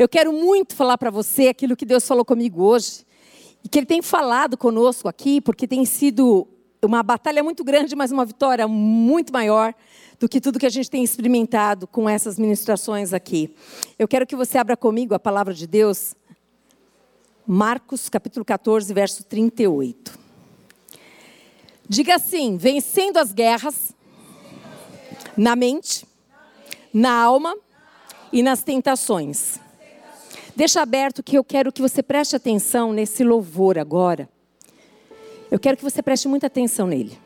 Eu quero muito falar para você aquilo que Deus falou comigo hoje. E que Ele tem falado conosco aqui, porque tem sido uma batalha muito grande, mas uma vitória muito maior do que tudo que a gente tem experimentado com essas ministrações aqui. Eu quero que você abra comigo a palavra de Deus, Marcos capítulo 14, verso 38. Diga assim: vencendo as guerras na mente, na alma e nas tentações. Deixa aberto que eu quero que você preste atenção nesse louvor agora. Eu quero que você preste muita atenção nele.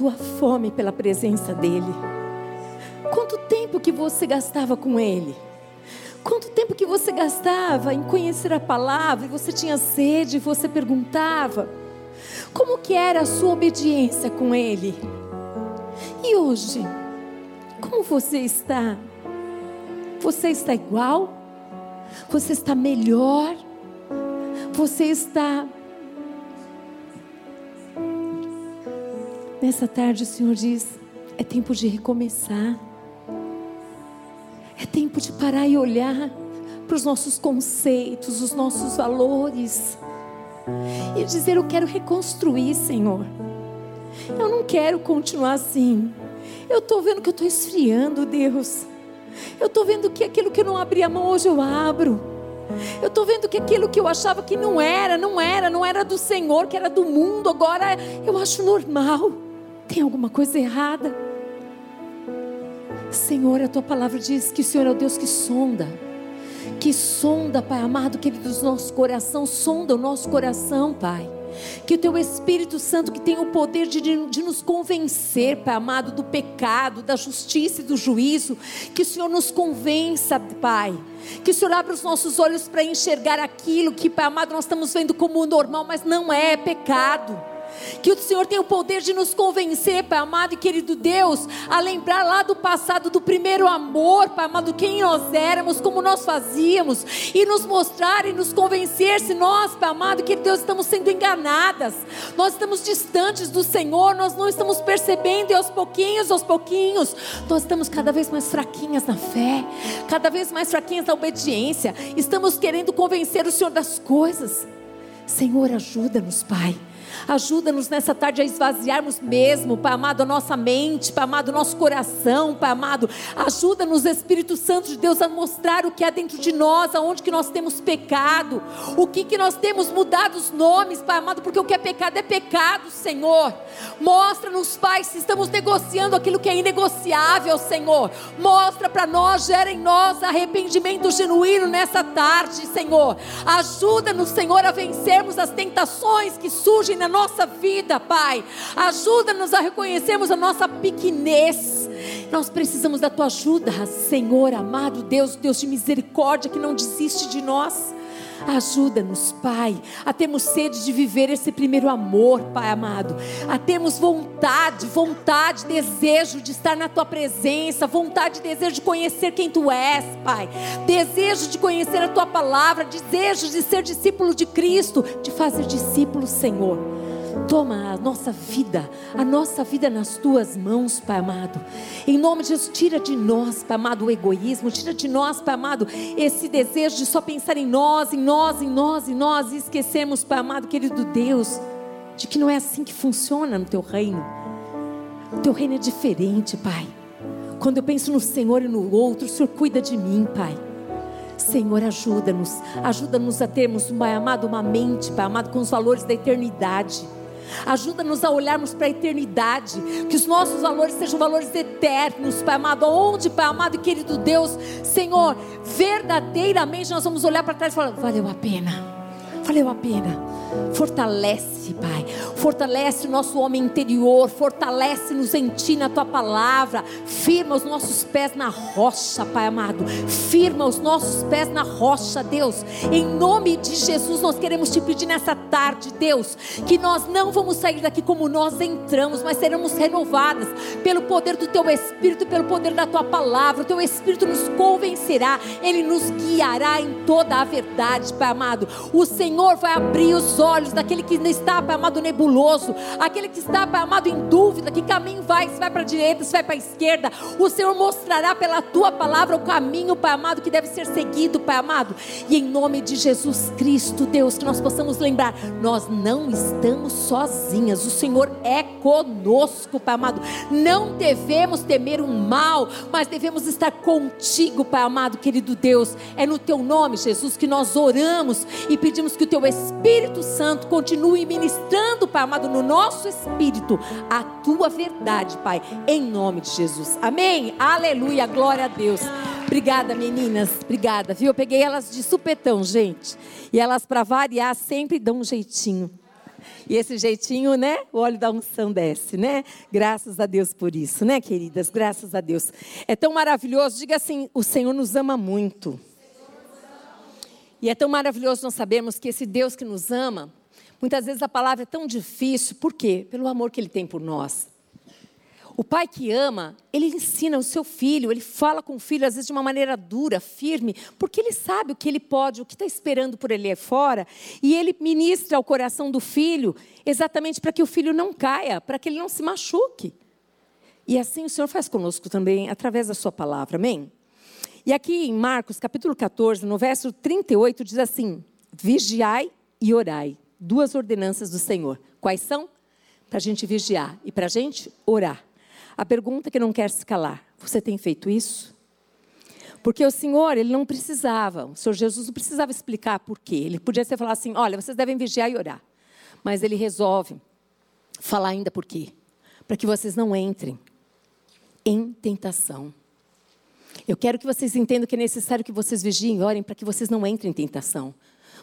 Tua fome pela presença dele? Quanto tempo que você gastava com ele? Quanto tempo que você gastava em conhecer a palavra e você tinha sede e você perguntava? Como que era a sua obediência com ele? E hoje, como você está? Você está igual? Você está melhor? Você está. Nessa tarde o Senhor diz: é tempo de recomeçar. É tempo de parar e olhar para os nossos conceitos, os nossos valores. E dizer: Eu quero reconstruir, Senhor. Eu não quero continuar assim. Eu estou vendo que eu estou esfriando, Deus. Eu estou vendo que aquilo que eu não abri a mão hoje eu abro. Eu estou vendo que aquilo que eu achava que não era, não era, não era do Senhor, que era do mundo, agora eu acho normal. Tem alguma coisa errada. Senhor, a tua palavra diz que o Senhor é o Deus que sonda. Que sonda, Pai amado, querido, dos nosso coração, sonda o nosso coração, Pai. Que o teu Espírito Santo, que tem o poder de, de nos convencer, Pai amado, do pecado, da justiça e do juízo, que o Senhor nos convença, Pai. Que o Senhor abra os nossos olhos para enxergar aquilo que, Pai amado, nós estamos vendo como normal, mas não é pecado. Que o Senhor tem o poder de nos convencer, Pai amado e querido Deus, a lembrar lá do passado, do primeiro amor, Pai amado, quem nós éramos, como nós fazíamos, e nos mostrar e nos convencer se nós, Pai amado e querido Deus, estamos sendo enganadas, nós estamos distantes do Senhor, nós não estamos percebendo, e aos pouquinhos, aos pouquinhos, nós estamos cada vez mais fraquinhas na fé, cada vez mais fraquinhas na obediência, estamos querendo convencer o Senhor das coisas. Senhor, ajuda-nos, Pai. Ajuda-nos nessa tarde a esvaziarmos mesmo, Pai amado, a nossa mente, Pai amado, o nosso coração, Pai amado. Ajuda-nos, Espírito Santo de Deus, a mostrar o que há dentro de nós, aonde que nós temos pecado, o que que nós temos mudado os nomes, Pai amado, porque o que é pecado é pecado, Senhor. Mostra-nos, Pai, se estamos negociando aquilo que é inegociável, Senhor. Mostra para nós, gera em nós arrependimento genuíno nessa tarde, Senhor. Ajuda-nos, Senhor, a vencermos as tentações que surgem na nossa vida, Pai. Ajuda-nos a reconhecermos a nossa pequenez. Nós precisamos da tua ajuda, Senhor amado Deus, Deus de misericórdia que não desiste de nós. Ajuda-nos, Pai, a termos sede de viver esse primeiro amor, Pai amado. A termos vontade, vontade, desejo de estar na Tua presença, vontade, desejo de conhecer quem Tu és, Pai. Desejo de conhecer a Tua palavra, desejo de ser discípulo de Cristo, de fazer discípulo, Senhor. Toma a nossa vida, a nossa vida nas tuas mãos, Pai amado. Em nome de Jesus, tira de nós, Pai amado, o egoísmo, tira de nós, Pai amado, esse desejo de só pensar em nós, em nós, em nós, em nós, e esquecemos, Pai amado, querido Deus, de que não é assim que funciona no teu reino. O teu reino é diferente, Pai. Quando eu penso no Senhor e no outro, o Senhor cuida de mim, Pai. Senhor, ajuda-nos, ajuda-nos a termos, Pai amado, uma mente, Pai amado, com os valores da eternidade. Ajuda-nos a olharmos para a eternidade, que os nossos valores sejam valores eternos, Pai amado. Onde, Pai amado e querido Deus, Senhor, verdadeiramente nós vamos olhar para trás e falar: valeu a pena, valeu a pena. Fortalece, Pai. Fortalece o nosso homem interior. Fortalece-nos em Ti, na Tua palavra. Firma os nossos pés na rocha, Pai amado. Firma os nossos pés na rocha, Deus. Em nome de Jesus, nós queremos te pedir nessa tarde, Deus, que nós não vamos sair daqui como nós entramos, mas seremos renovadas pelo poder do Teu Espírito, pelo poder da Tua palavra. O Teu Espírito nos convencerá, Ele nos guiará em toda a verdade, Pai amado. O Senhor vai abrir os olhos daquele que está, Pai amado, nebuloso, aquele que está, Pai amado, em dúvida, que caminho vai, se vai para a direita, se vai para a esquerda, o Senhor mostrará pela tua palavra o caminho, Pai amado, que deve ser seguido, Pai amado, e em nome de Jesus Cristo, Deus, que nós possamos lembrar, nós não estamos sozinhas, o Senhor é conosco, Pai amado, não devemos temer o mal, mas devemos estar contigo, Pai amado, querido Deus, é no teu nome, Jesus, que nós oramos e pedimos que teu Espírito Santo continue ministrando, Pai amado, no nosso espírito a tua verdade, Pai, em nome de Jesus. Amém? Aleluia, glória a Deus. Obrigada, meninas. Obrigada, viu? Eu peguei elas de supetão, gente. E elas, para variar, sempre dão um jeitinho. E esse jeitinho, né? O óleo da unção desce, né? Graças a Deus por isso, né, queridas? Graças a Deus. É tão maravilhoso. Diga assim: o Senhor nos ama muito. E é tão maravilhoso nós sabermos que esse Deus que nos ama, muitas vezes a palavra é tão difícil, por quê? Pelo amor que Ele tem por nós. O pai que ama, ele ensina o seu filho, ele fala com o filho, às vezes de uma maneira dura, firme, porque ele sabe o que ele pode, o que está esperando por ele é fora, e ele ministra ao coração do filho, exatamente para que o filho não caia, para que ele não se machuque. E assim o Senhor faz conosco também, através da Sua palavra, amém? E aqui em Marcos, capítulo 14, no verso 38, diz assim: Vigiai e orai. Duas ordenanças do Senhor. Quais são? Para a gente vigiar e para a gente orar. A pergunta que não quer se calar: você tem feito isso? Porque o Senhor, ele não precisava, o Senhor Jesus não precisava explicar por quê. Ele podia ser falar assim: olha, vocês devem vigiar e orar. Mas ele resolve falar ainda por quê? Para que vocês não entrem em tentação. Eu quero que vocês entendam que é necessário que vocês vigiem e orem para que vocês não entrem em tentação.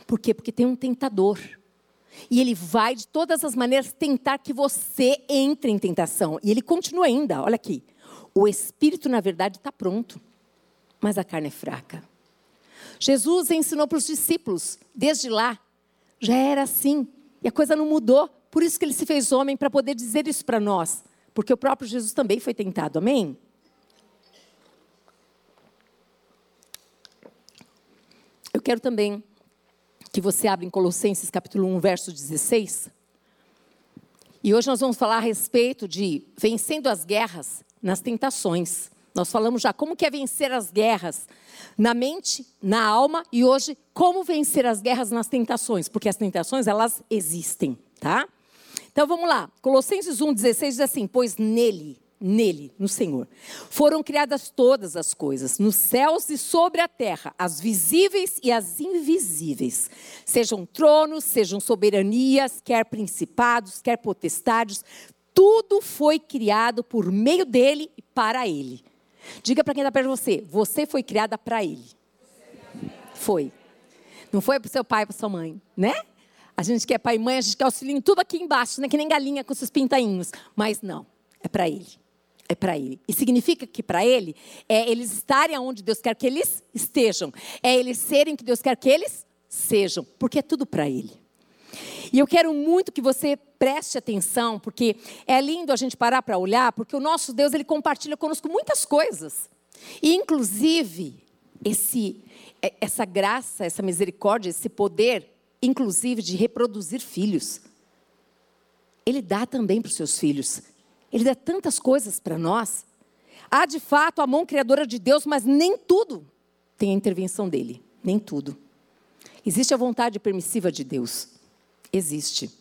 Por quê? Porque tem um tentador. E ele vai de todas as maneiras tentar que você entre em tentação. E ele continua ainda, olha aqui. O espírito, na verdade, está pronto, mas a carne é fraca. Jesus ensinou para os discípulos, desde lá, já era assim. E a coisa não mudou. Por isso que ele se fez homem, para poder dizer isso para nós. Porque o próprio Jesus também foi tentado, amém? Eu quero também que você abra em Colossenses capítulo 1, verso 16. E hoje nós vamos falar a respeito de vencendo as guerras nas tentações. Nós falamos já como que é vencer as guerras na mente, na alma e hoje como vencer as guerras nas tentações, porque as tentações elas existem, tá? Então vamos lá. Colossenses 1:16 diz assim: "Pois nele nele, no Senhor. Foram criadas todas as coisas, nos céus e sobre a terra, as visíveis e as invisíveis. Sejam tronos, sejam soberanias, quer principados, quer potestades, tudo foi criado por meio dele e para ele. Diga para quem está perto de você, você foi criada para ele. Foi. Não foi para o seu pai, para sua mãe, né? A gente quer pai e mãe, a gente quer os filhinhos tudo aqui embaixo, né? que nem galinha com seus pintainhos. Mas não, é para ele é para ele. E significa que para ele é eles estarem onde Deus quer que eles estejam. É eles serem que Deus quer que eles sejam, porque é tudo para ele. E eu quero muito que você preste atenção, porque é lindo a gente parar para olhar, porque o nosso Deus ele compartilha conosco muitas coisas. E inclusive esse é, essa graça, essa misericórdia, esse poder, inclusive de reproduzir filhos. Ele dá também para os seus filhos. Ele dá tantas coisas para nós. Há de fato a mão criadora de Deus, mas nem tudo tem a intervenção dele. Nem tudo. Existe a vontade permissiva de Deus. Existe.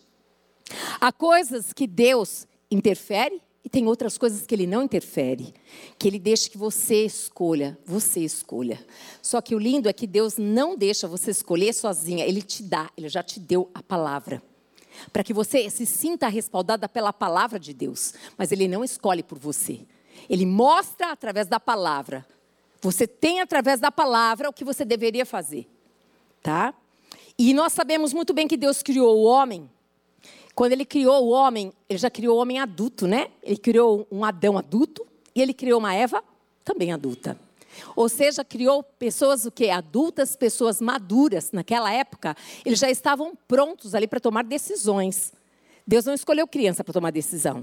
Há coisas que Deus interfere e tem outras coisas que ele não interfere, que ele deixa que você escolha, você escolha. Só que o lindo é que Deus não deixa você escolher sozinha, ele te dá, ele já te deu a palavra para que você se sinta respaldada pela palavra de Deus. Mas Ele não escolhe por você. Ele mostra através da palavra. Você tem através da palavra o que você deveria fazer, tá? E nós sabemos muito bem que Deus criou o homem. Quando Ele criou o homem, Ele já criou o homem adulto, né? Ele criou um Adão adulto e Ele criou uma Eva também adulta. Ou seja, criou pessoas o quê? Adultas, pessoas maduras. Naquela época, eles já estavam prontos ali para tomar decisões. Deus não escolheu criança para tomar decisão.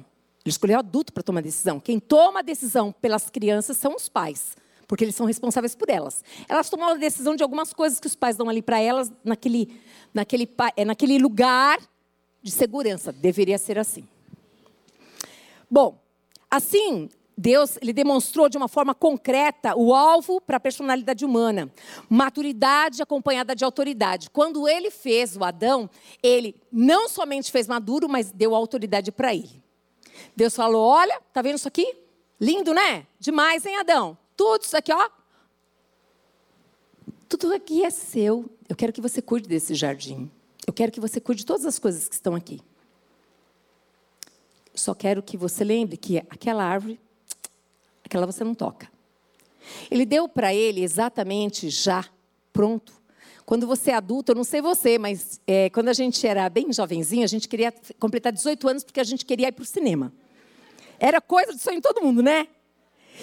Ele escolheu adulto para tomar decisão. Quem toma a decisão pelas crianças são os pais, porque eles são responsáveis por elas. Elas tomam a decisão de algumas coisas que os pais dão ali para elas naquele, naquele, é, naquele lugar de segurança. Deveria ser assim. Bom, assim, Deus ele demonstrou de uma forma concreta o alvo para a personalidade humana, maturidade acompanhada de autoridade. Quando ele fez o Adão, ele não somente fez maduro, mas deu autoridade para ele. Deus falou: Olha, tá vendo isso aqui? Lindo, né? Demais, hein, Adão? Tudo isso aqui, ó. Tudo aqui é seu. Eu quero que você cuide desse jardim. Eu quero que você cuide de todas as coisas que estão aqui. Só quero que você lembre que aquela árvore aquela você não toca. Ele deu para ele exatamente já, pronto. Quando você é adulto, eu não sei você, mas é, quando a gente era bem jovenzinho, a gente queria completar 18 anos porque a gente queria ir para o cinema. Era coisa de sonho em todo mundo, né?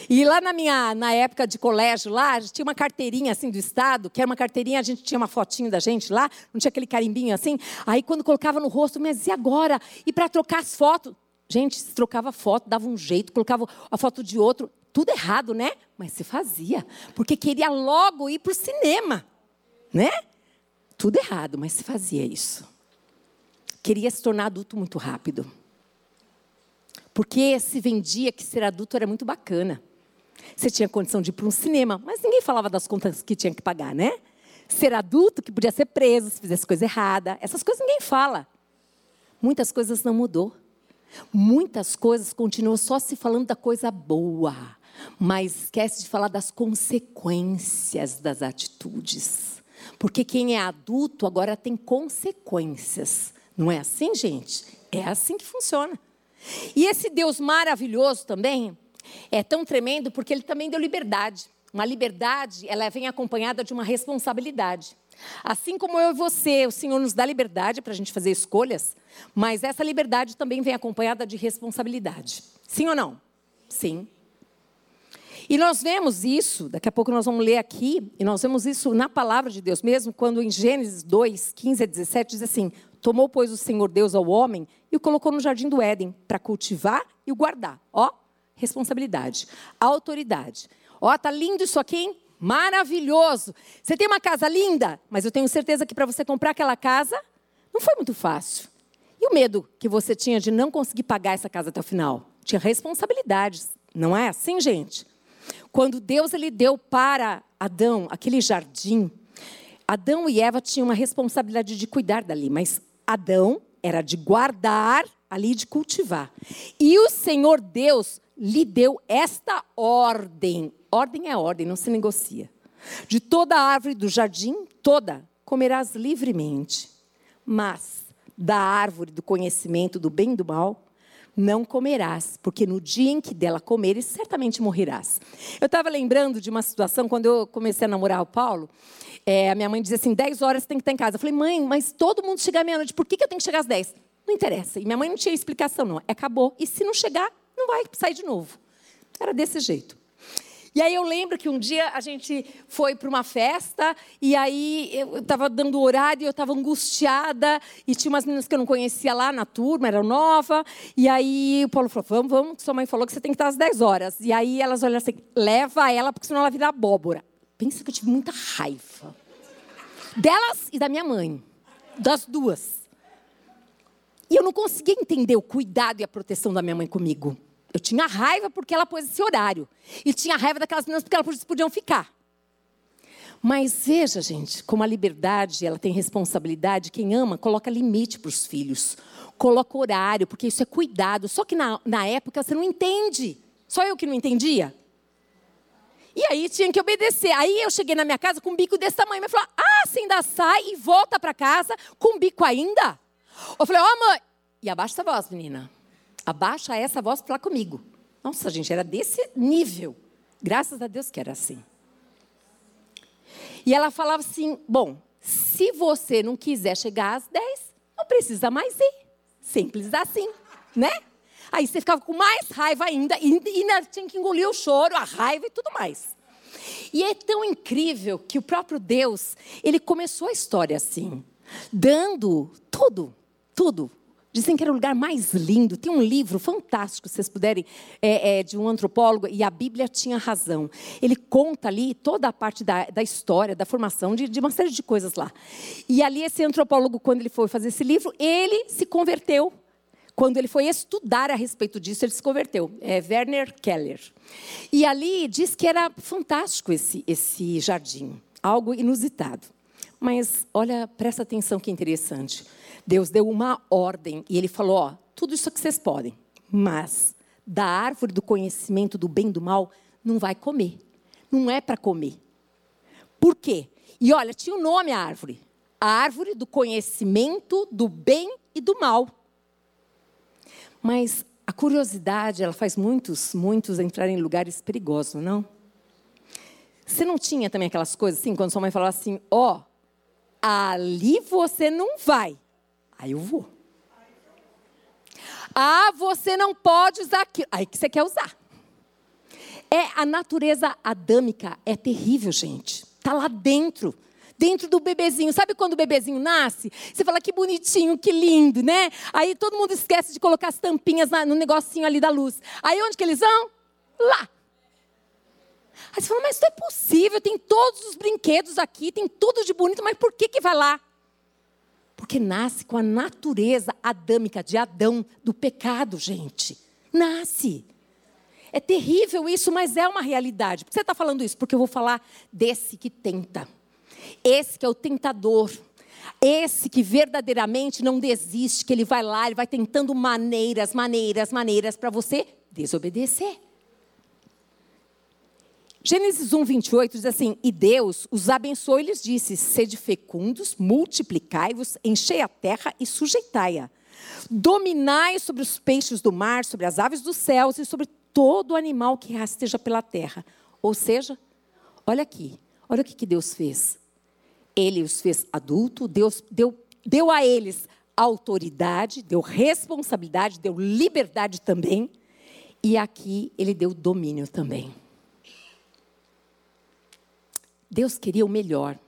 E lá na minha na época de colégio lá, a gente tinha uma carteirinha assim do estado, que era uma carteirinha, a gente tinha uma fotinho da gente lá, não tinha aquele carimbinho assim. Aí quando colocava no rosto, mas e agora? E para trocar as fotos? Gente, se trocava foto, dava um jeito, colocava a foto de outro. Tudo errado, né? Mas se fazia. Porque queria logo ir para o cinema. Né? Tudo errado, mas se fazia isso. Queria se tornar adulto muito rápido. Porque se vendia que ser adulto era muito bacana. Você tinha condição de ir para um cinema, mas ninguém falava das contas que tinha que pagar, né? Ser adulto, que podia ser preso se fizesse coisa errada. Essas coisas ninguém fala. Muitas coisas não mudou. Muitas coisas continuam só se falando da coisa boa. mas esquece de falar das consequências das atitudes. Porque quem é adulto agora tem consequências. Não é assim, gente? É assim que funciona. E esse Deus maravilhoso também é tão tremendo porque ele também deu liberdade. Uma liberdade, ela vem acompanhada de uma responsabilidade. Assim como eu e você, o Senhor nos dá liberdade para a gente fazer escolhas, mas essa liberdade também vem acompanhada de responsabilidade. Sim ou não? Sim. E nós vemos isso, daqui a pouco nós vamos ler aqui, e nós vemos isso na palavra de Deus mesmo, quando em Gênesis 2, 15 a 17 diz assim: Tomou, pois, o Senhor Deus ao homem e o colocou no jardim do Éden para cultivar e o guardar. Ó, responsabilidade, autoridade. Ó, tá lindo isso aqui, hein? Maravilhoso. Você tem uma casa linda, mas eu tenho certeza que para você comprar aquela casa não foi muito fácil. E o medo que você tinha de não conseguir pagar essa casa até o final? Tinha responsabilidades, não é assim, gente? Quando Deus ele deu para Adão aquele jardim, Adão e Eva tinham uma responsabilidade de cuidar dali, mas Adão era de guardar ali, de cultivar. E o Senhor Deus lhe deu esta ordem. Ordem é ordem, não se negocia. De toda a árvore do jardim, toda, comerás livremente. Mas da árvore do conhecimento do bem e do mal, não comerás, porque no dia em que dela comeres, certamente morrerás. Eu estava lembrando de uma situação, quando eu comecei a namorar o Paulo, é, a minha mãe dizia assim: 10 horas você tem que estar em casa. Eu falei, mãe, mas todo mundo chega meia-noite, por que, que eu tenho que chegar às 10? Não interessa. E minha mãe não tinha explicação, não. Acabou. E se não chegar, não vai sair de novo. Era desse jeito. E aí eu lembro que um dia a gente foi para uma festa e aí eu estava dando horário e eu estava angustiada e tinha umas meninas que eu não conhecia lá na turma, era nova. E aí o Paulo falou, vamos, vamos, sua mãe falou que você tem que estar às 10 horas. E aí elas olharam assim, leva ela porque senão ela vira abóbora. Pensa que eu tive muita raiva. Delas e da minha mãe. Das duas. E eu não conseguia entender o cuidado e a proteção da minha mãe comigo. Eu tinha raiva porque ela pôs esse horário. E tinha raiva daquelas meninas porque elas podiam ficar. Mas veja, gente, como a liberdade, ela tem responsabilidade. Quem ama, coloca limite para os filhos. Coloca horário, porque isso é cuidado. Só que na, na época você não entende. Só eu que não entendia. E aí tinha que obedecer. Aí eu cheguei na minha casa com um bico desse tamanho. Minha falou: Ah, você ainda sai e volta para casa com um bico ainda? Eu falei: Ó, oh, mãe. E abaixa essa voz, menina. Abaixa essa voz para comigo. Nossa, gente, era desse nível. Graças a Deus que era assim. E ela falava assim: Bom, se você não quiser chegar às 10, não precisa mais ir. Simples assim, né? Aí você ficava com mais raiva ainda, e ainda tinha que engolir o choro, a raiva e tudo mais. E é tão incrível que o próprio Deus, ele começou a história assim, dando tudo, tudo. Dizem que era o lugar mais lindo. Tem um livro fantástico, se vocês puderem, é, é, de um antropólogo, e a Bíblia tinha razão. Ele conta ali toda a parte da, da história, da formação, de, de, uma série de coisas lá. E ali, esse antropólogo, quando ele foi fazer esse livro, ele se converteu quando ele foi estudar a respeito disso, ele se converteu. É Werner Keller. E ali diz que era fantástico esse, esse jardim, algo inusitado. Mas olha, presta atenção que interessante. Deus deu uma ordem e ele falou: ó, tudo isso que vocês podem, mas da árvore do conhecimento do bem e do mal não vai comer. Não é para comer. Por quê? E olha, tinha um nome a árvore: a árvore do conhecimento do bem e do mal. Mas a curiosidade, ela faz muitos, muitos entrarem em lugares perigosos, não? Você não tinha também aquelas coisas assim, quando sua mãe falava assim, ó, oh, ali você não vai. Aí eu vou. Ah, você não pode usar aquilo. Aí que você quer usar. É a natureza adâmica é terrível, gente. Está lá dentro dentro do bebezinho. Sabe quando o bebezinho nasce? Você fala que bonitinho, que lindo, né? Aí todo mundo esquece de colocar as tampinhas no negocinho ali da luz. Aí onde que eles vão? Lá. Aí você fala, mas isso é possível, tem todos os brinquedos aqui, tem tudo de bonito, mas por que que vai lá? Porque nasce com a natureza adâmica de Adão, do pecado, gente. Nasce. É terrível isso, mas é uma realidade. Por que você está falando isso? Porque eu vou falar desse que tenta. Esse que é o tentador. Esse que verdadeiramente não desiste, que ele vai lá, ele vai tentando maneiras, maneiras, maneiras para você desobedecer. Gênesis 1, 28 diz assim: E Deus os abençoou e lhes disse: Sede fecundos, multiplicai-vos, enchei a terra e sujeitai-a. Dominai sobre os peixes do mar, sobre as aves dos céus e sobre todo animal que rasteja pela terra. Ou seja, olha aqui, olha o que, Deus fez. Ele os fez adulto, Deus deu, deu a eles autoridade, deu responsabilidade, deu liberdade também. E aqui ele deu domínio também. Deus queria o melhor.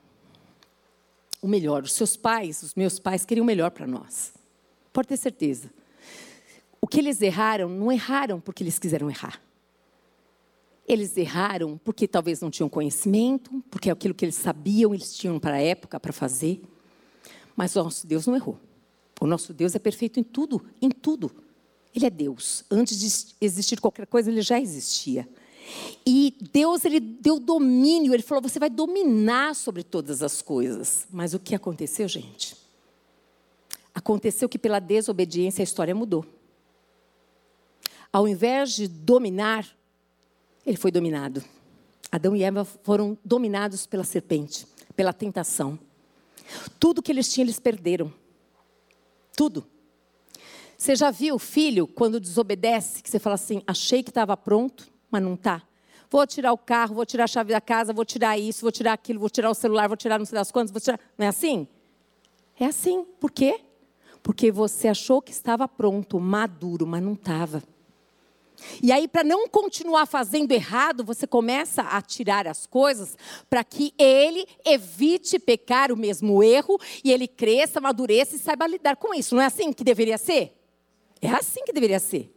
O melhor. Os seus pais, os meus pais, queriam o melhor para nós. Pode ter certeza. O que eles erraram, não erraram porque eles quiseram errar. Eles erraram porque talvez não tinham conhecimento, porque é aquilo que eles sabiam, eles tinham para a época para fazer. Mas o nosso Deus não errou. O nosso Deus é perfeito em tudo, em tudo. Ele é Deus. Antes de existir qualquer coisa, ele já existia. E Deus ele deu domínio, ele falou: você vai dominar sobre todas as coisas. Mas o que aconteceu, gente? Aconteceu que pela desobediência a história mudou. Ao invés de dominar, ele foi dominado. Adão e Eva foram dominados pela serpente, pela tentação. Tudo que eles tinham, eles perderam. Tudo. Você já viu o filho quando desobedece, que você fala assim: achei que estava pronto, mas não está. Vou tirar o carro, vou tirar a chave da casa, vou tirar isso, vou tirar aquilo, vou tirar o celular, vou tirar não sei das quantas, vou tirar. Não é assim? É assim. Por quê? Porque você achou que estava pronto, maduro, mas não estava. E aí, para não continuar fazendo errado, você começa a tirar as coisas para que ele evite pecar o mesmo erro e ele cresça, amadureça e saiba lidar com isso. Não é assim que deveria ser? É assim que deveria ser.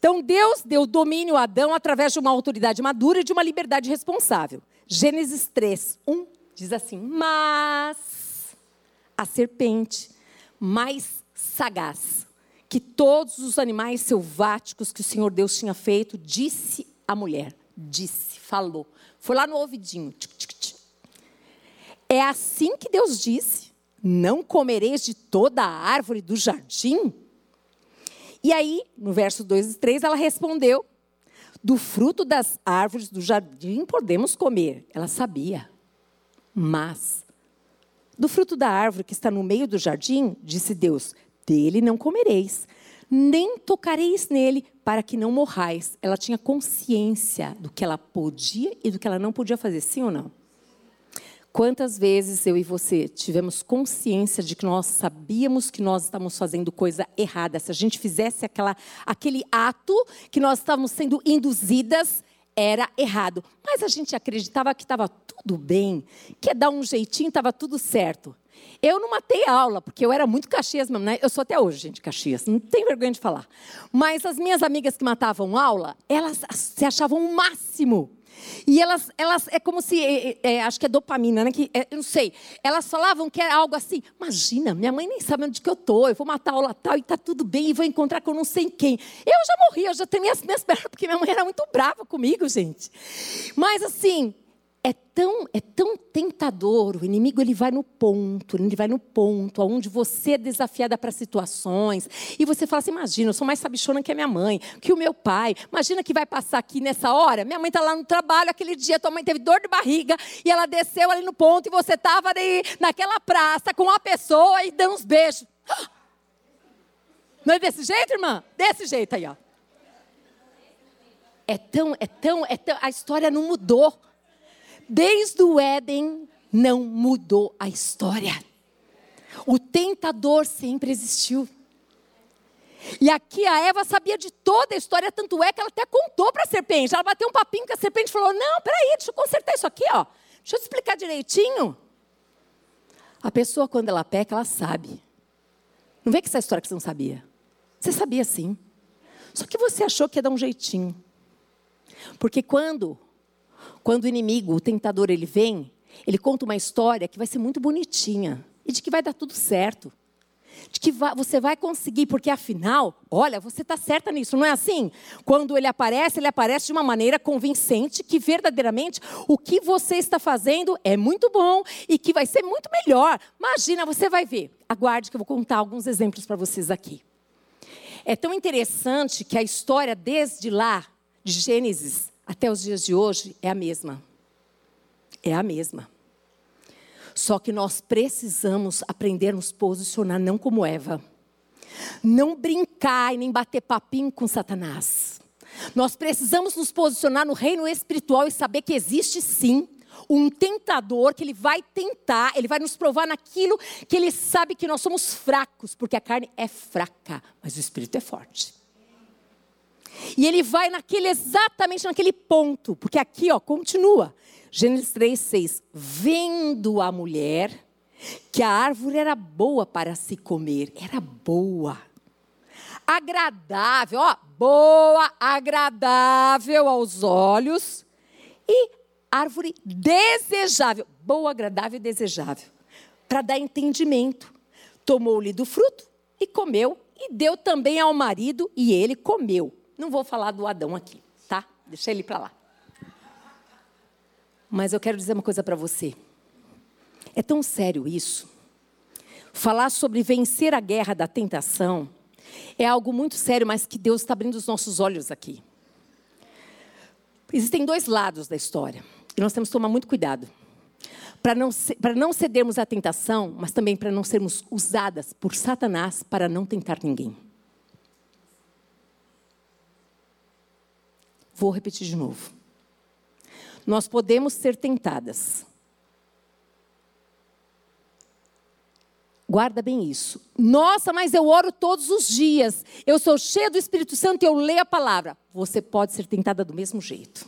Então Deus deu domínio a Adão através de uma autoridade madura e de uma liberdade responsável. Gênesis 3, 1 diz assim: Mas a serpente, mais sagaz que todos os animais selváticos que o Senhor Deus tinha feito, disse à mulher: Disse, falou. Foi lá no ouvidinho. É assim que Deus disse: Não comereis de toda a árvore do jardim? E aí, no verso 2 e 3, ela respondeu: Do fruto das árvores do jardim podemos comer. Ela sabia. Mas, do fruto da árvore que está no meio do jardim, disse Deus: Dele não comereis, nem tocareis nele, para que não morrais. Ela tinha consciência do que ela podia e do que ela não podia fazer, sim ou não? Quantas vezes eu e você tivemos consciência de que nós sabíamos que nós estávamos fazendo coisa errada? Se a gente fizesse aquela, aquele ato que nós estávamos sendo induzidas, era errado. Mas a gente acreditava que estava tudo bem, que ia dar um jeitinho, estava tudo certo. Eu não matei aula, porque eu era muito Caxias mesmo, né? Eu sou até hoje, gente, Caxias, não tem vergonha de falar. Mas as minhas amigas que matavam aula, elas se achavam o máximo. E elas, elas é como se, é, é, acho que é dopamina, né? Que, é, eu não sei. Elas falavam que era algo assim. Imagina, minha mãe nem sabe onde que eu tô. Eu vou matar a aula tal e tá tudo bem e vou encontrar com não sei quem. Eu já morri, eu já tenho as minhas pernas porque minha mãe era muito brava comigo, gente. Mas assim, é tão, é tão tentador. O inimigo ele vai no ponto, ele vai no ponto, aonde você é desafiada para situações e você fala assim: imagina, eu sou mais sabichona que a minha mãe, que o meu pai. Imagina que vai passar aqui nessa hora. Minha mãe está lá no trabalho, aquele dia tua mãe teve dor de barriga e ela desceu ali no ponto e você estava ali naquela praça com uma pessoa e dando uns beijos. Não é desse jeito, irmã? Desse jeito aí, ó. É tão, é tão, é tão. A história não mudou. Desde o Éden não mudou a história. O tentador sempre existiu. E aqui a Eva sabia de toda a história, tanto é que ela até contou para a serpente. Ela bateu um papinho com a serpente e falou: Não, peraí, deixa eu consertar isso aqui, ó. Deixa eu te explicar direitinho. A pessoa, quando ela peca, ela sabe. Não vê que essa história que você não sabia. Você sabia sim. Só que você achou que ia dar um jeitinho. Porque quando quando o inimigo, o tentador, ele vem, ele conta uma história que vai ser muito bonitinha e de que vai dar tudo certo. De que você vai conseguir, porque afinal, olha, você está certa nisso, não é assim? Quando ele aparece, ele aparece de uma maneira convincente que verdadeiramente o que você está fazendo é muito bom e que vai ser muito melhor. Imagina, você vai ver. Aguarde que eu vou contar alguns exemplos para vocês aqui. É tão interessante que a história desde lá, de Gênesis, até os dias de hoje, é a mesma. É a mesma. Só que nós precisamos aprender a nos posicionar não como Eva. Não brincar e nem bater papinho com Satanás. Nós precisamos nos posicionar no reino espiritual e saber que existe sim um tentador que ele vai tentar, ele vai nos provar naquilo que ele sabe que nós somos fracos, porque a carne é fraca, mas o espírito é forte. E ele vai naquele exatamente naquele ponto, porque aqui, ó, continua. Gênesis 3, 6. Vendo a mulher que a árvore era boa para se comer, era boa. Agradável, ó, boa, agradável aos olhos e árvore desejável, boa, agradável e desejável, para dar entendimento. Tomou-lhe do fruto e comeu, e deu também ao marido, e ele comeu. Não vou falar do Adão aqui, tá? Deixa ele para lá. Mas eu quero dizer uma coisa para você. É tão sério isso. Falar sobre vencer a guerra da tentação é algo muito sério, mas que Deus está abrindo os nossos olhos aqui. Existem dois lados da história. E nós temos que tomar muito cuidado. Para não, para não cedermos à tentação, mas também para não sermos usadas por Satanás para não tentar ninguém. Vou repetir de novo. Nós podemos ser tentadas. Guarda bem isso. Nossa, mas eu oro todos os dias. Eu sou cheia do Espírito Santo e eu leio a palavra. Você pode ser tentada do mesmo jeito.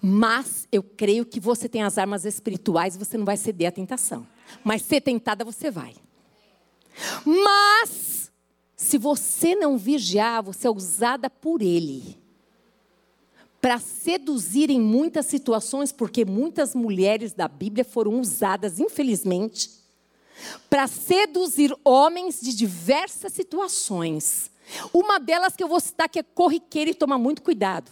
Mas eu creio que você tem as armas espirituais e você não vai ceder à tentação. Mas ser tentada você vai. Mas, se você não vigiar, você é usada por Ele para seduzir em muitas situações, porque muitas mulheres da Bíblia foram usadas, infelizmente, para seduzir homens de diversas situações. Uma delas que eu vou citar que é corriqueira e toma muito cuidado.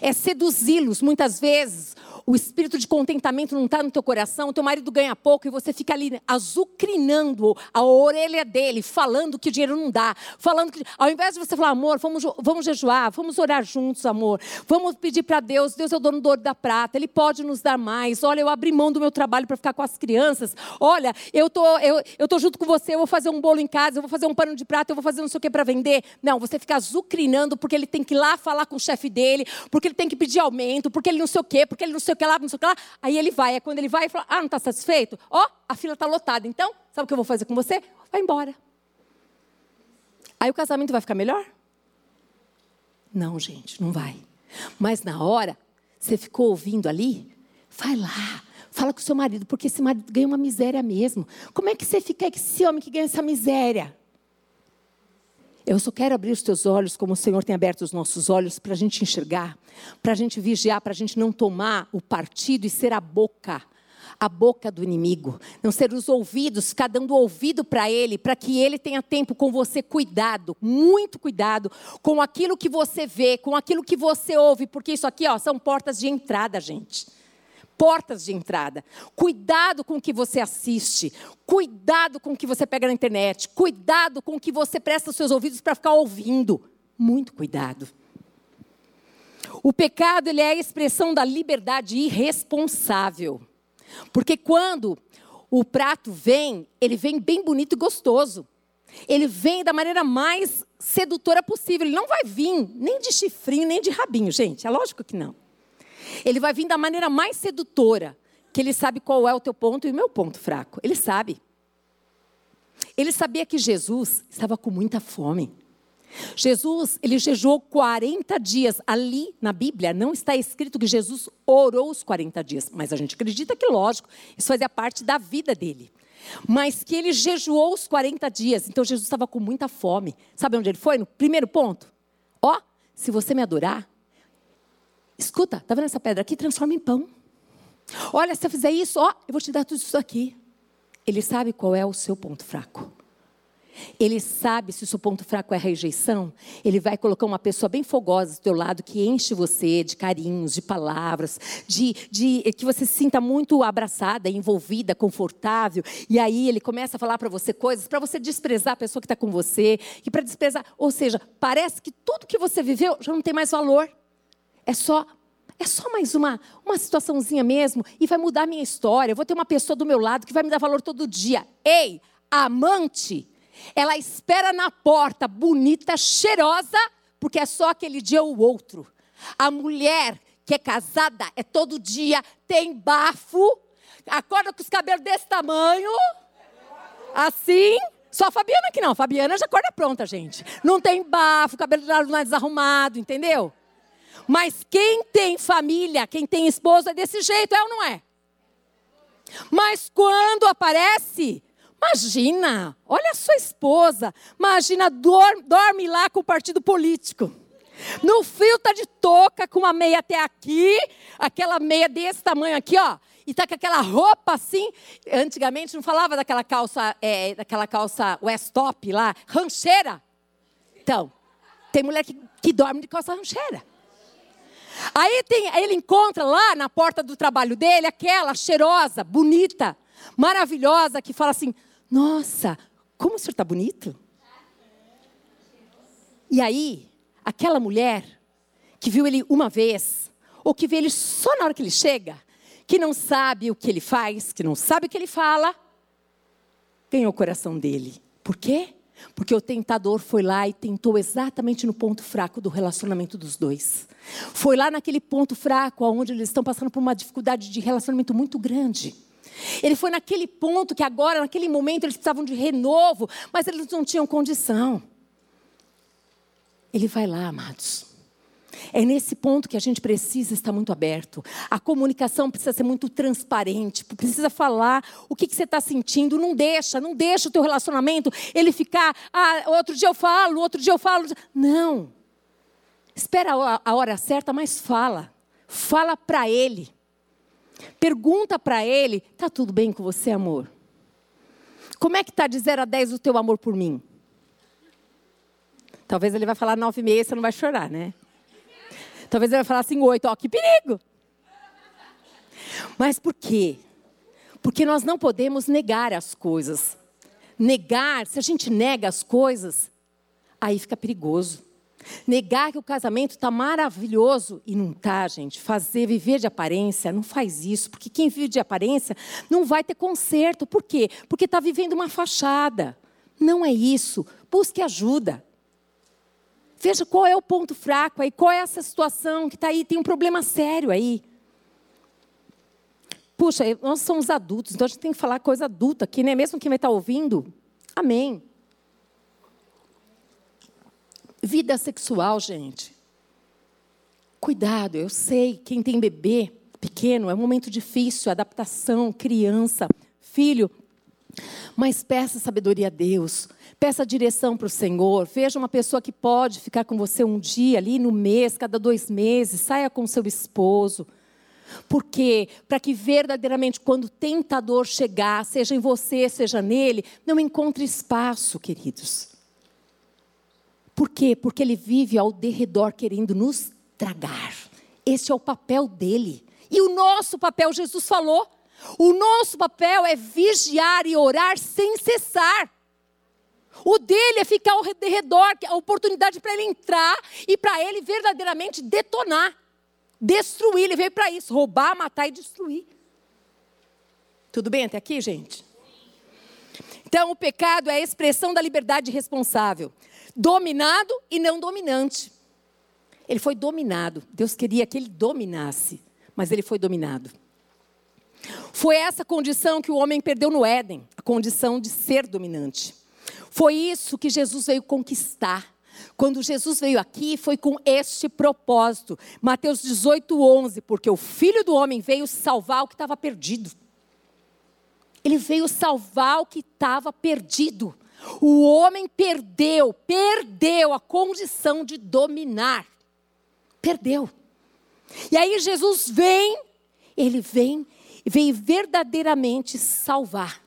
É seduzi-los, muitas vezes, o espírito de contentamento não está no teu coração, teu marido ganha pouco e você fica ali azucrinando a orelha dele, falando que o dinheiro não dá, falando que, ao invés de você falar, amor, vamos, vamos jejuar, vamos orar juntos, amor, vamos pedir para Deus, Deus é o dono do ouro da prata, Ele pode nos dar mais, olha, eu abri mão do meu trabalho para ficar com as crianças, olha, eu tô, eu, eu tô junto com você, eu vou fazer um bolo em casa, eu vou fazer um pano de prata, eu vou fazer não sei o que para vender. Não, você fica azucrinando porque ele tem que ir lá falar com o chefe dele, porque ele tem que pedir aumento, porque ele não sei o quê, porque ele não sei sei o que lá, não sei o que lá. Aí ele vai. É quando ele vai e fala: Ah, não está satisfeito? Ó, oh, a fila está lotada. Então, sabe o que eu vou fazer com você? Vai embora. Aí o casamento vai ficar melhor? Não, gente, não vai. Mas na hora, você ficou ouvindo ali? Vai lá, fala com o seu marido, porque esse marido ganha uma miséria mesmo. Como é que você fica com esse homem que ganha essa miséria? Eu só quero abrir os teus olhos, como o Senhor tem aberto os nossos olhos, para a gente enxergar, para a gente vigiar, para a gente não tomar o partido e ser a boca, a boca do inimigo. Não ser os ouvidos, ficar dando ouvido para ele, para que ele tenha tempo com você. Cuidado, muito cuidado com aquilo que você vê, com aquilo que você ouve, porque isso aqui ó, são portas de entrada, gente portas de entrada. Cuidado com o que você assiste. Cuidado com o que você pega na internet. Cuidado com o que você presta os seus ouvidos para ficar ouvindo. Muito cuidado. O pecado ele é a expressão da liberdade irresponsável. Porque quando o prato vem, ele vem bem bonito e gostoso. Ele vem da maneira mais sedutora possível. Ele não vai vir nem de chifrinho, nem de rabinho, gente. É lógico que não. Ele vai vir da maneira mais sedutora, que ele sabe qual é o teu ponto e o meu ponto fraco. Ele sabe. Ele sabia que Jesus estava com muita fome. Jesus, ele jejuou 40 dias. Ali na Bíblia não está escrito que Jesus orou os 40 dias, mas a gente acredita que, lógico, isso fazia parte da vida dele. Mas que ele jejuou os 40 dias, então Jesus estava com muita fome. Sabe onde ele foi? No primeiro ponto. Ó, se você me adorar, Escuta, tá vendo essa pedra aqui? Transforma em pão. Olha, se eu fizer isso, ó, eu vou te dar tudo isso aqui. Ele sabe qual é o seu ponto fraco. Ele sabe se o seu ponto fraco é a rejeição. Ele vai colocar uma pessoa bem fogosa do teu lado que enche você de carinhos, de palavras, de, de que você se sinta muito abraçada, envolvida, confortável. E aí ele começa a falar para você coisas para você desprezar a pessoa que está com você e para desprezar. Ou seja, parece que tudo que você viveu já não tem mais valor. É só é só mais uma, uma situaçãozinha mesmo e vai mudar a minha história. Eu vou ter uma pessoa do meu lado que vai me dar valor todo dia. Ei, amante, ela espera na porta, bonita, cheirosa, porque é só aquele dia ou outro. A mulher que é casada é todo dia, tem bafo, acorda com os cabelos desse tamanho, assim. Só a Fabiana que não. A Fabiana já acorda pronta, gente. Não tem bafo, cabelo desarrumado, entendeu? Mas quem tem família, quem tem esposa é desse jeito, é ou não é? Mas quando aparece, imagina, olha a sua esposa, imagina, dorme, dorme lá com o partido político. No fio tá de touca, com uma meia até aqui, aquela meia desse tamanho aqui, ó. E tá com aquela roupa assim. Antigamente não falava daquela calça, é, daquela calça West Top lá, rancheira. Então, tem mulher que, que dorme de calça rancheira. Aí, tem, ele encontra lá na porta do trabalho dele aquela cheirosa, bonita, maravilhosa, que fala assim: Nossa, como o senhor está bonito? E aí, aquela mulher que viu ele uma vez, ou que vê ele só na hora que ele chega, que não sabe o que ele faz, que não sabe o que ele fala, ganhou o coração dele. Por quê? Porque o tentador foi lá e tentou exatamente no ponto fraco do relacionamento dos dois. Foi lá naquele ponto fraco onde eles estão passando por uma dificuldade de relacionamento muito grande. Ele foi naquele ponto que agora, naquele momento, eles precisavam de renovo, mas eles não tinham condição. Ele vai lá, amados. É nesse ponto que a gente precisa estar muito aberto. A comunicação precisa ser muito transparente, precisa falar o que, que você está sentindo. Não deixa, não deixa o teu relacionamento ele ficar, ah, outro dia eu falo, outro dia eu falo. Não. Espera a hora certa, mas fala. Fala para ele. Pergunta para ele: tá tudo bem com você, amor? Como é que está de 0 a 10 o teu amor por mim? Talvez ele vai falar 9,5 você não vai chorar, né? Talvez ele vai falar assim, oito, ó, que perigo. Mas por quê? Porque nós não podemos negar as coisas. Negar, se a gente nega as coisas, aí fica perigoso. Negar que o casamento está maravilhoso e não está, gente. Fazer, viver de aparência, não faz isso. Porque quem vive de aparência não vai ter conserto. Por quê? Porque está vivendo uma fachada. Não é isso. Busque ajuda. Veja qual é o ponto fraco aí, qual é essa situação que está aí, tem um problema sério aí. Puxa, nós somos adultos, então a gente tem que falar coisa adulta aqui, né? Mesmo quem vai estar tá ouvindo. Amém. Vida sexual, gente. Cuidado, eu sei, quem tem bebê pequeno é um momento difícil, adaptação, criança, filho. Mas peça sabedoria a Deus. Peça direção para o Senhor. Veja uma pessoa que pode ficar com você um dia ali no mês, cada dois meses. Saia com seu esposo. Por quê? Para que verdadeiramente, quando o tentador chegar, seja em você, seja nele, não encontre espaço, queridos. Por quê? Porque ele vive ao derredor querendo nos tragar. Esse é o papel dele. E o nosso papel, Jesus falou. O nosso papel é vigiar e orar sem cessar. O dele é ficar ao redor, a oportunidade para ele entrar e para ele verdadeiramente detonar, destruir. Ele veio para isso, roubar, matar e destruir. Tudo bem até aqui, gente? Então, o pecado é a expressão da liberdade responsável, dominado e não dominante. Ele foi dominado. Deus queria que ele dominasse, mas ele foi dominado. Foi essa condição que o homem perdeu no Éden, a condição de ser dominante. Foi isso que Jesus veio conquistar. Quando Jesus veio aqui, foi com este propósito. Mateus 18, 11. Porque o filho do homem veio salvar o que estava perdido. Ele veio salvar o que estava perdido. O homem perdeu, perdeu a condição de dominar. Perdeu. E aí Jesus vem, ele vem, veio verdadeiramente salvar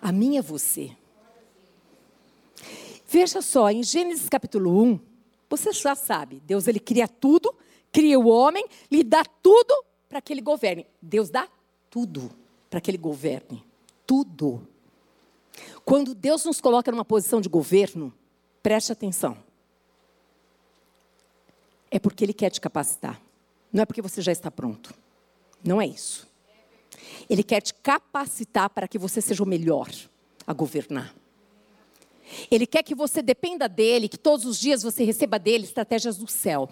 a mim e a você. Veja só, em Gênesis capítulo 1, você já sabe, Deus ele cria tudo, cria o homem, lhe dá tudo para que ele governe. Deus dá tudo para que ele governe. Tudo. Quando Deus nos coloca numa posição de governo, preste atenção. É porque Ele quer te capacitar. não é porque você já está pronto. Não é isso. Ele quer te capacitar para que você seja o melhor a governar. Ele quer que você dependa dele, que todos os dias você receba dele estratégias do céu.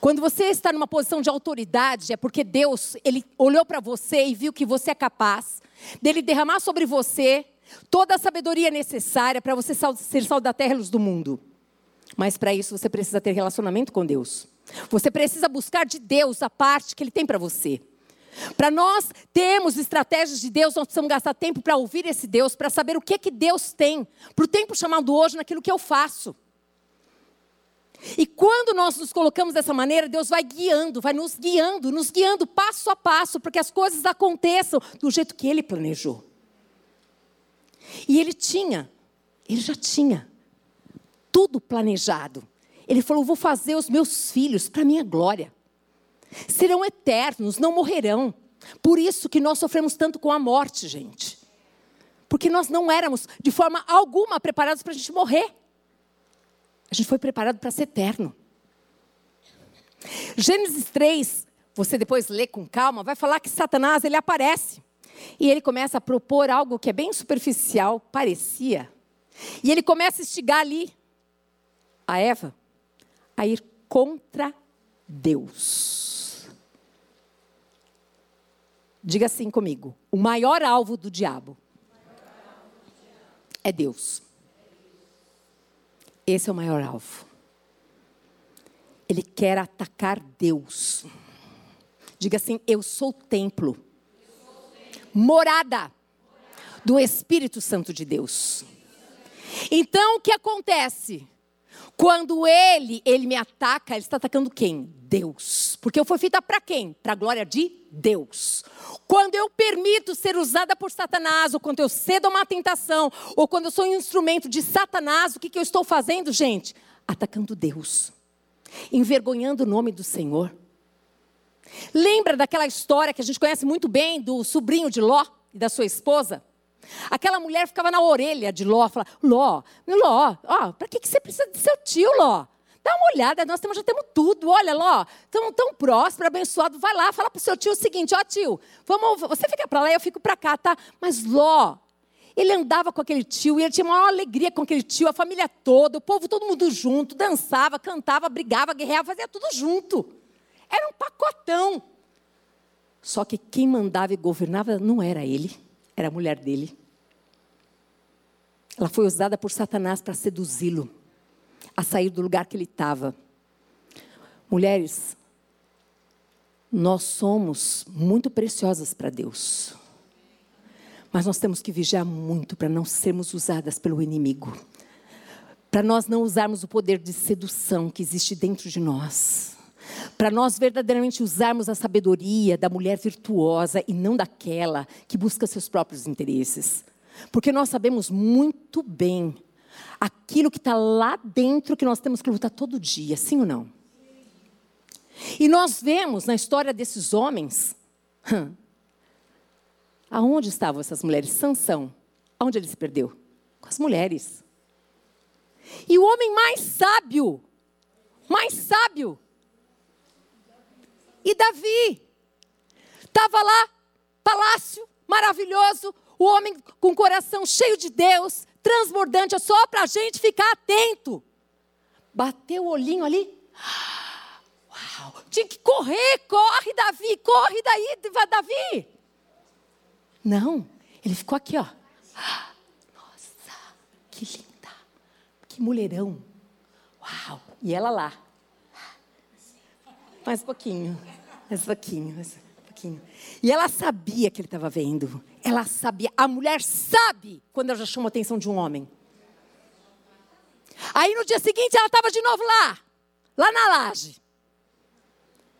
Quando você está numa posição de autoridade, é porque Deus, ele olhou para você e viu que você é capaz dele derramar sobre você toda a sabedoria necessária para você ser sal da terra e luz do mundo. Mas para isso você precisa ter relacionamento com Deus. Você precisa buscar de Deus a parte que ele tem para você. Para nós termos estratégias de Deus, nós precisamos gastar tempo para ouvir esse Deus, para saber o que que Deus tem para o tempo chamado hoje naquilo que eu faço. E quando nós nos colocamos dessa maneira, Deus vai guiando, vai nos guiando, nos guiando passo a passo, para que as coisas aconteçam do jeito que Ele planejou. E Ele tinha, Ele já tinha tudo planejado. Ele falou: Vou fazer os meus filhos para a minha glória. Serão eternos, não morrerão. Por isso que nós sofremos tanto com a morte, gente. Porque nós não éramos, de forma alguma, preparados para a gente morrer. A gente foi preparado para ser eterno. Gênesis 3, você depois lê com calma, vai falar que Satanás ele aparece. E ele começa a propor algo que é bem superficial, parecia. E ele começa a instigar ali a Eva a ir contra Deus. Diga assim comigo: o maior alvo do diabo é Deus. Esse é o maior alvo. Ele quer atacar Deus. Diga assim: Eu sou o templo, morada do Espírito Santo de Deus. Então o que acontece? Quando ele, ele me ataca, ele está atacando quem? Deus. Porque eu fui feita para quem? Para a glória de Deus. Quando eu permito ser usada por Satanás, ou quando eu cedo a uma tentação, ou quando eu sou um instrumento de Satanás, o que, que eu estou fazendo, gente? Atacando Deus. Envergonhando o nome do Senhor. Lembra daquela história que a gente conhece muito bem do sobrinho de Ló e da sua esposa? Aquela mulher ficava na orelha de Ló, falava, Ló, Ló, ó, para que, que você precisa de seu tio, Ló? Dá uma olhada, nós temos, já temos tudo. Olha, Ló, estamos tão próximos, abençoado. Vai lá, fala para o seu tio o seguinte: ó, tio, vamos, você fica para lá e eu fico para cá, tá? Mas Ló, ele andava com aquele tio e ele tinha maior alegria com aquele tio, a família toda, o povo todo mundo junto, dançava, cantava, brigava, guerreava, fazia tudo junto. Era um pacotão. Só que quem mandava e governava não era ele era a mulher dele. Ela foi usada por Satanás para seduzi-lo a sair do lugar que ele estava. Mulheres, nós somos muito preciosas para Deus. Mas nós temos que vigiar muito para não sermos usadas pelo inimigo. Para nós não usarmos o poder de sedução que existe dentro de nós para nós verdadeiramente usarmos a sabedoria da mulher virtuosa e não daquela que busca seus próprios interesses. Porque nós sabemos muito bem aquilo que está lá dentro que nós temos que lutar todo dia, sim ou não? E nós vemos na história desses homens, aonde estavam essas mulheres? Sansão, aonde ele se perdeu? Com as mulheres. E o homem mais sábio, mais sábio, e Davi. Estava lá, palácio maravilhoso, o homem com o coração cheio de Deus, transbordante, é só para a gente ficar atento. Bateu o olhinho ali. Uau! Tinha que correr, corre, Davi, corre daí, Davi. Não, ele ficou aqui, ó. Nossa, que linda, que mulherão. Uau! E ela lá. Mais um pouquinho. Mais um pouquinho, mais um pouquinho. E ela sabia que ele estava vendo. Ela sabia. A mulher sabe quando ela já chamou a atenção de um homem. Aí no dia seguinte ela estava de novo lá. Lá na laje.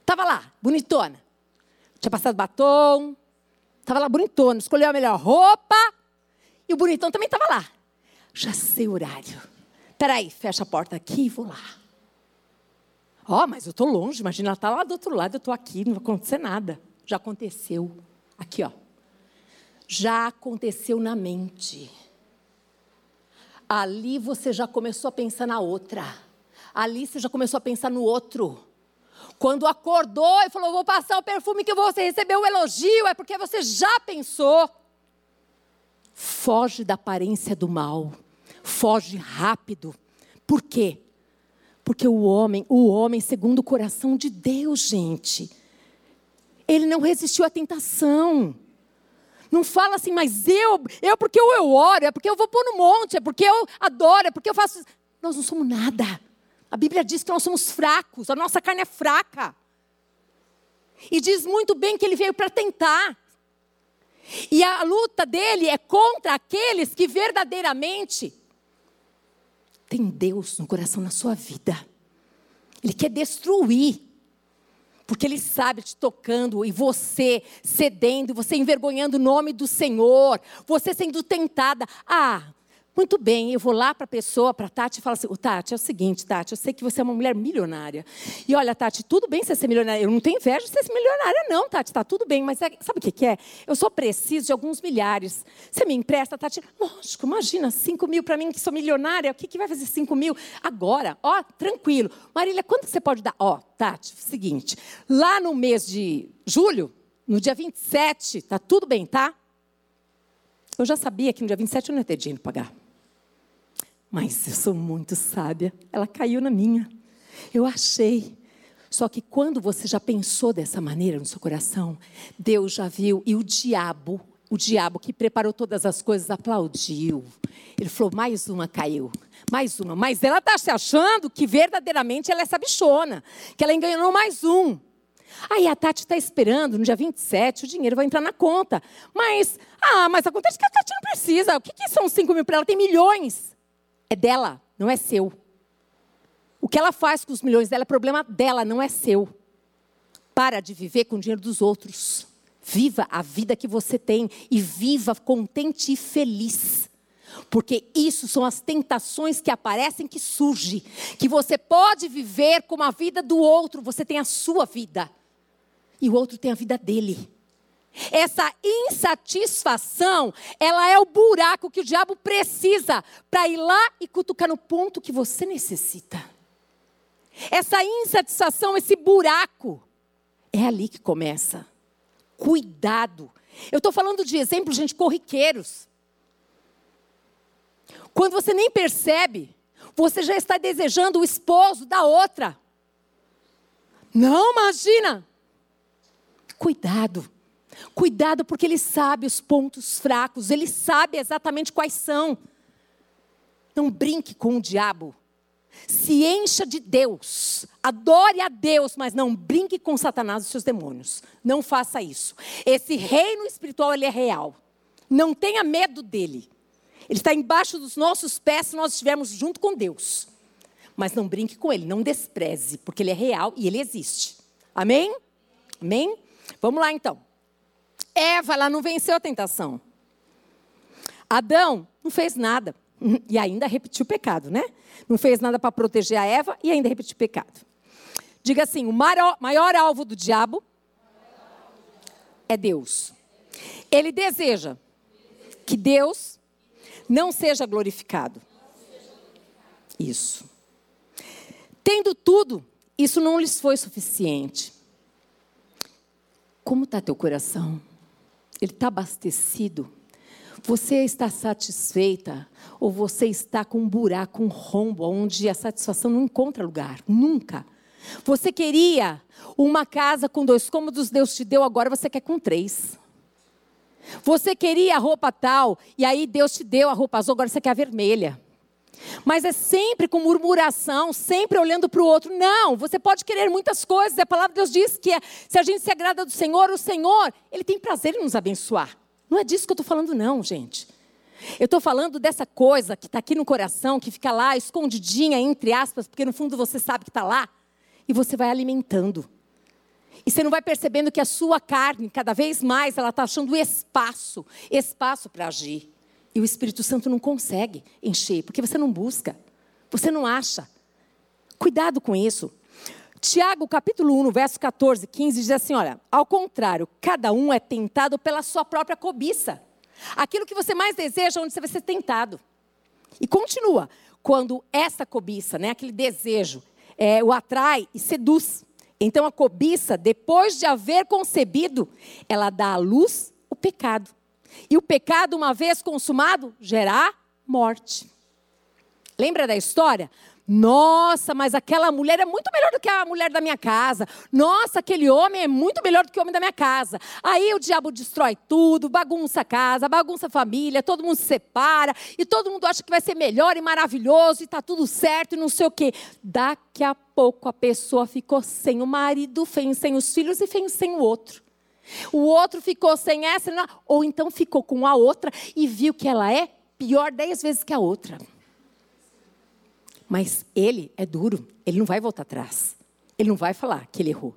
Estava lá, bonitona. Tinha passado batom. Estava lá bonitona. Escolheu a melhor roupa. E o bonitão também estava lá. Já sei o horário. Peraí, fecha a porta aqui e vou lá. Ó, oh, mas eu estou longe, imagina, ela está lá do outro lado, eu estou aqui, não vai acontecer nada. Já aconteceu. Aqui, ó. Já aconteceu na mente. Ali você já começou a pensar na outra. Ali você já começou a pensar no outro. Quando acordou e falou: Vou passar o perfume que você recebeu o elogio, é porque você já pensou. Foge da aparência do mal. Foge rápido. Por quê? Porque o homem, o homem segundo o coração de Deus, gente, ele não resistiu à tentação. Não fala assim, mas eu, eu porque eu, eu oro, é porque eu vou pôr no monte, é porque eu adoro, é porque eu faço. Nós não somos nada. A Bíblia diz que nós somos fracos, a nossa carne é fraca. E diz muito bem que ele veio para tentar. E a luta dele é contra aqueles que verdadeiramente têm Deus no coração, na sua vida. Ele quer destruir. Porque ele sabe te tocando e você cedendo, você envergonhando o nome do Senhor, você sendo tentada. Ah, muito bem, eu vou lá para a pessoa, para a Tati, e falo assim: Tati, é o seguinte, Tati, eu sei que você é uma mulher milionária. E olha, Tati, tudo bem você ser milionária. Eu não tenho inveja de ser milionária, não, Tati, está tudo bem, mas é, sabe o que, que, é? Eu só preciso de alguns milhares. Você me empresta, Tati? Lógico, imagina, 5 mil para mim que sou milionária, o que, que vai fazer 5 mil? Agora, ó, tranquilo. Marília, quanto você pode dar? Ó, Tati, seguinte, lá no mês de julho, no dia 27, tá tudo bem, tá? Eu já sabia que no dia 27 eu não ia ter dinheiro para pagar. Mas eu sou muito sábia. Ela caiu na minha. Eu achei. Só que quando você já pensou dessa maneira no seu coração, Deus já viu e o diabo, o diabo que preparou todas as coisas, aplaudiu. Ele falou: mais uma caiu, mais uma. Mas ela está se achando que verdadeiramente ela é sabichona, que ela enganou mais um. Aí a Tati está esperando, no dia 27, o dinheiro vai entrar na conta. Mas, ah, mas acontece que a Tati não precisa. O que, que são 5 mil para ela? Tem milhões é dela, não é seu. O que ela faz com os milhões dela é problema dela, não é seu. Para de viver com o dinheiro dos outros. Viva a vida que você tem e viva contente e feliz. Porque isso são as tentações que aparecem, que surgem. Que você pode viver como a vida do outro, você tem a sua vida. E o outro tem a vida dele. Essa insatisfação, ela é o buraco que o diabo precisa para ir lá e cutucar no ponto que você necessita. Essa insatisfação, esse buraco, é ali que começa. Cuidado. Eu estou falando de exemplos, gente, corriqueiros. Quando você nem percebe, você já está desejando o esposo da outra. Não, imagina. Cuidado. Cuidado, porque ele sabe os pontos fracos, ele sabe exatamente quais são. Não brinque com o diabo. Se encha de Deus. Adore a Deus, mas não brinque com Satanás e seus demônios. Não faça isso. Esse reino espiritual, ele é real. Não tenha medo dele. Ele está embaixo dos nossos pés se nós estivermos junto com Deus. Mas não brinque com ele, não despreze, porque ele é real e ele existe. Amém? Amém? Vamos lá então. Eva, ela não venceu a tentação. Adão não fez nada. E ainda repetiu o pecado, né? Não fez nada para proteger a Eva e ainda repetiu o pecado. Diga assim: o maior, alvo do diabo é Deus. Ele deseja que Deus não seja glorificado. Isso. Tendo tudo, isso não lhes foi suficiente. Como está teu coração? Ele está abastecido? Você está satisfeita? Ou você está com um buraco, um rombo, onde a satisfação não encontra lugar? Nunca. Você queria uma casa com dois cômodos, Deus te deu, agora você quer com três. Você queria a roupa tal, e aí Deus te deu a roupa azul, agora você quer a vermelha. Mas é sempre com murmuração, sempre olhando para o outro. Não, você pode querer muitas coisas. A palavra de Deus diz que é, se a gente se agrada do Senhor, o Senhor, Ele tem prazer em nos abençoar. Não é disso que eu estou falando, não, gente. Eu estou falando dessa coisa que está aqui no coração, que fica lá escondidinha, entre aspas, porque no fundo você sabe que está lá, e você vai alimentando. E você não vai percebendo que a sua carne, cada vez mais, ela está achando espaço, espaço para agir. E o Espírito Santo não consegue encher, porque você não busca, você não acha. Cuidado com isso. Tiago, capítulo 1, verso 14, 15, diz assim: olha, ao contrário, cada um é tentado pela sua própria cobiça. Aquilo que você mais deseja, onde você vai ser tentado. E continua, quando essa cobiça, né, aquele desejo, é, o atrai e seduz. Então a cobiça, depois de haver concebido, ela dá à luz o pecado. E o pecado, uma vez consumado, gera morte. Lembra da história? Nossa, mas aquela mulher é muito melhor do que a mulher da minha casa. Nossa, aquele homem é muito melhor do que o homem da minha casa. Aí o diabo destrói tudo, bagunça a casa, bagunça a família, todo mundo se separa e todo mundo acha que vai ser melhor e maravilhoso e está tudo certo e não sei o quê. Daqui a pouco a pessoa ficou sem o marido, sem os filhos e sem o outro. O outro ficou sem essa, ou então ficou com a outra e viu que ela é pior dez vezes que a outra. Mas ele é duro, ele não vai voltar atrás. Ele não vai falar que ele errou.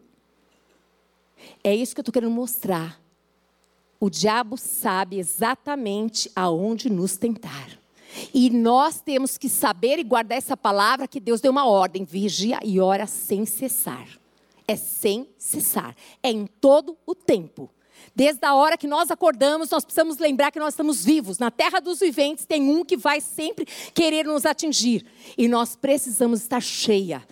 É isso que eu estou querendo mostrar. O diabo sabe exatamente aonde nos tentar. E nós temos que saber e guardar essa palavra que Deus deu uma ordem: vigia e ora sem cessar. É sem cessar. É em todo o tempo. Desde a hora que nós acordamos, nós precisamos lembrar que nós estamos vivos. Na terra dos viventes tem um que vai sempre querer nos atingir. E nós precisamos estar cheia.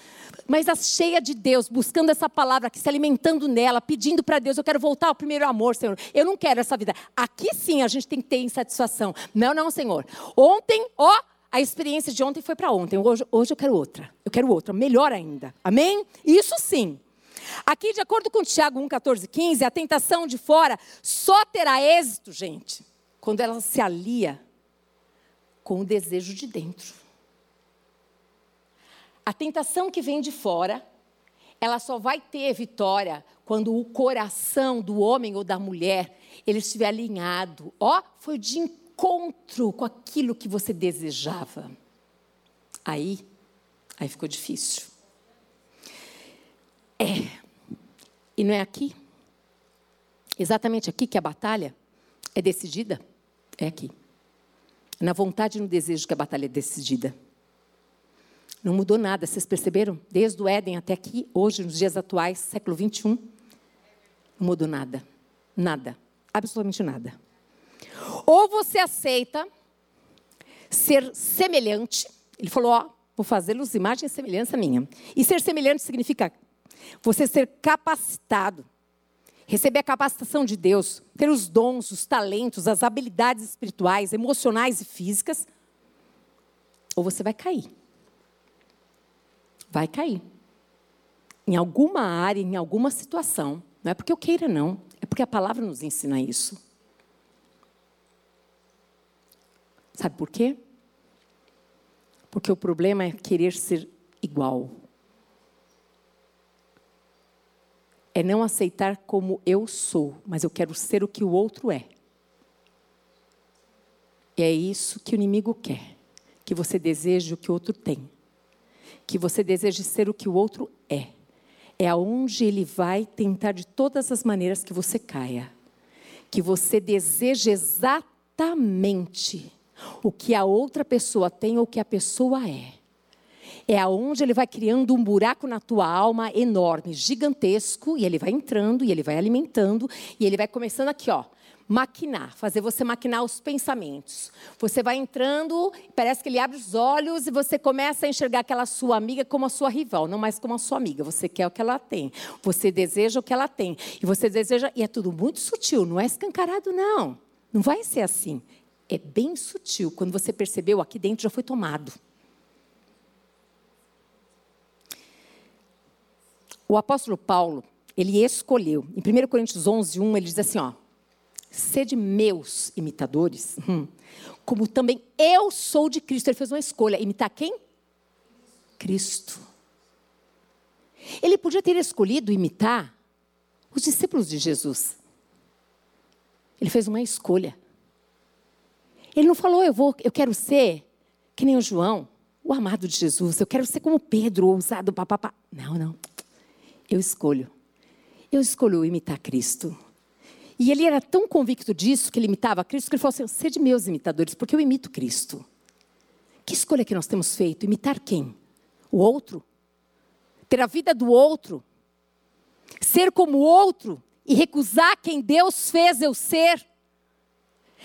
Mas a cheia de Deus, buscando essa palavra, se alimentando nela, pedindo para Deus, eu quero voltar ao primeiro amor, Senhor. Eu não quero essa vida. Aqui sim a gente tem que ter insatisfação. Não, não, Senhor. Ontem, ó, a experiência de ontem foi para ontem. Hoje, hoje eu quero outra. Eu quero outra, melhor ainda. Amém? Isso sim. Aqui, de acordo com Tiago 1, 14, 15, a tentação de fora só terá êxito, gente, quando ela se alia com o desejo de dentro. A tentação que vem de fora, ela só vai ter vitória quando o coração do homem ou da mulher ele estiver alinhado. Ó, foi de encontro com aquilo que você desejava. Aí, aí ficou difícil. É. E não é aqui? Exatamente aqui que a batalha é decidida? É aqui. Na vontade e no desejo que a batalha é decidida. Não mudou nada, vocês perceberam? Desde o Éden até aqui, hoje, nos dias atuais, século 21, não mudou nada. Nada. Absolutamente nada. Ou você aceita ser semelhante, ele falou, ó, vou fazê-los imagem e semelhança minha. E ser semelhante significa você ser capacitado, receber a capacitação de Deus, ter os dons, os talentos, as habilidades espirituais, emocionais e físicas, ou você vai cair. Vai cair. Em alguma área, em alguma situação. Não é porque eu queira, não. É porque a palavra nos ensina isso. Sabe por quê? Porque o problema é querer ser igual. É não aceitar como eu sou, mas eu quero ser o que o outro é. E é isso que o inimigo quer: que você deseje o que o outro tem, que você deseje ser o que o outro é. É aonde ele vai tentar de todas as maneiras que você caia, que você deseje exatamente o que a outra pessoa tem ou o que a pessoa é é aonde ele vai criando um buraco na tua alma enorme, gigantesco, e ele vai entrando, e ele vai alimentando, e ele vai começando aqui, ó, maquinar, fazer você maquinar os pensamentos. Você vai entrando, parece que ele abre os olhos e você começa a enxergar aquela sua amiga como a sua rival, não mais como a sua amiga. Você quer o que ela tem, você deseja o que ela tem, e você deseja, e é tudo muito sutil, não é escancarado, não. Não vai ser assim. É bem sutil. Quando você percebeu, aqui dentro já foi tomado. O apóstolo Paulo, ele escolheu, em 1 Coríntios 11, 1, ele diz assim, ó, sede meus imitadores, hum, como também eu sou de Cristo. Ele fez uma escolha, imitar quem? Cristo. Ele podia ter escolhido imitar os discípulos de Jesus. Ele fez uma escolha. Ele não falou, eu vou, eu quero ser que nem o João, o amado de Jesus. Eu quero ser como Pedro, ousado, papapá. Não, não eu escolho. Eu escolho imitar Cristo. E ele era tão convicto disso, que ele imitava Cristo, que ele falou assim: sede meus imitadores, porque eu imito Cristo. Que escolha que nós temos feito? Imitar quem? O outro? Ter a vida do outro? Ser como o outro e recusar quem Deus fez eu ser?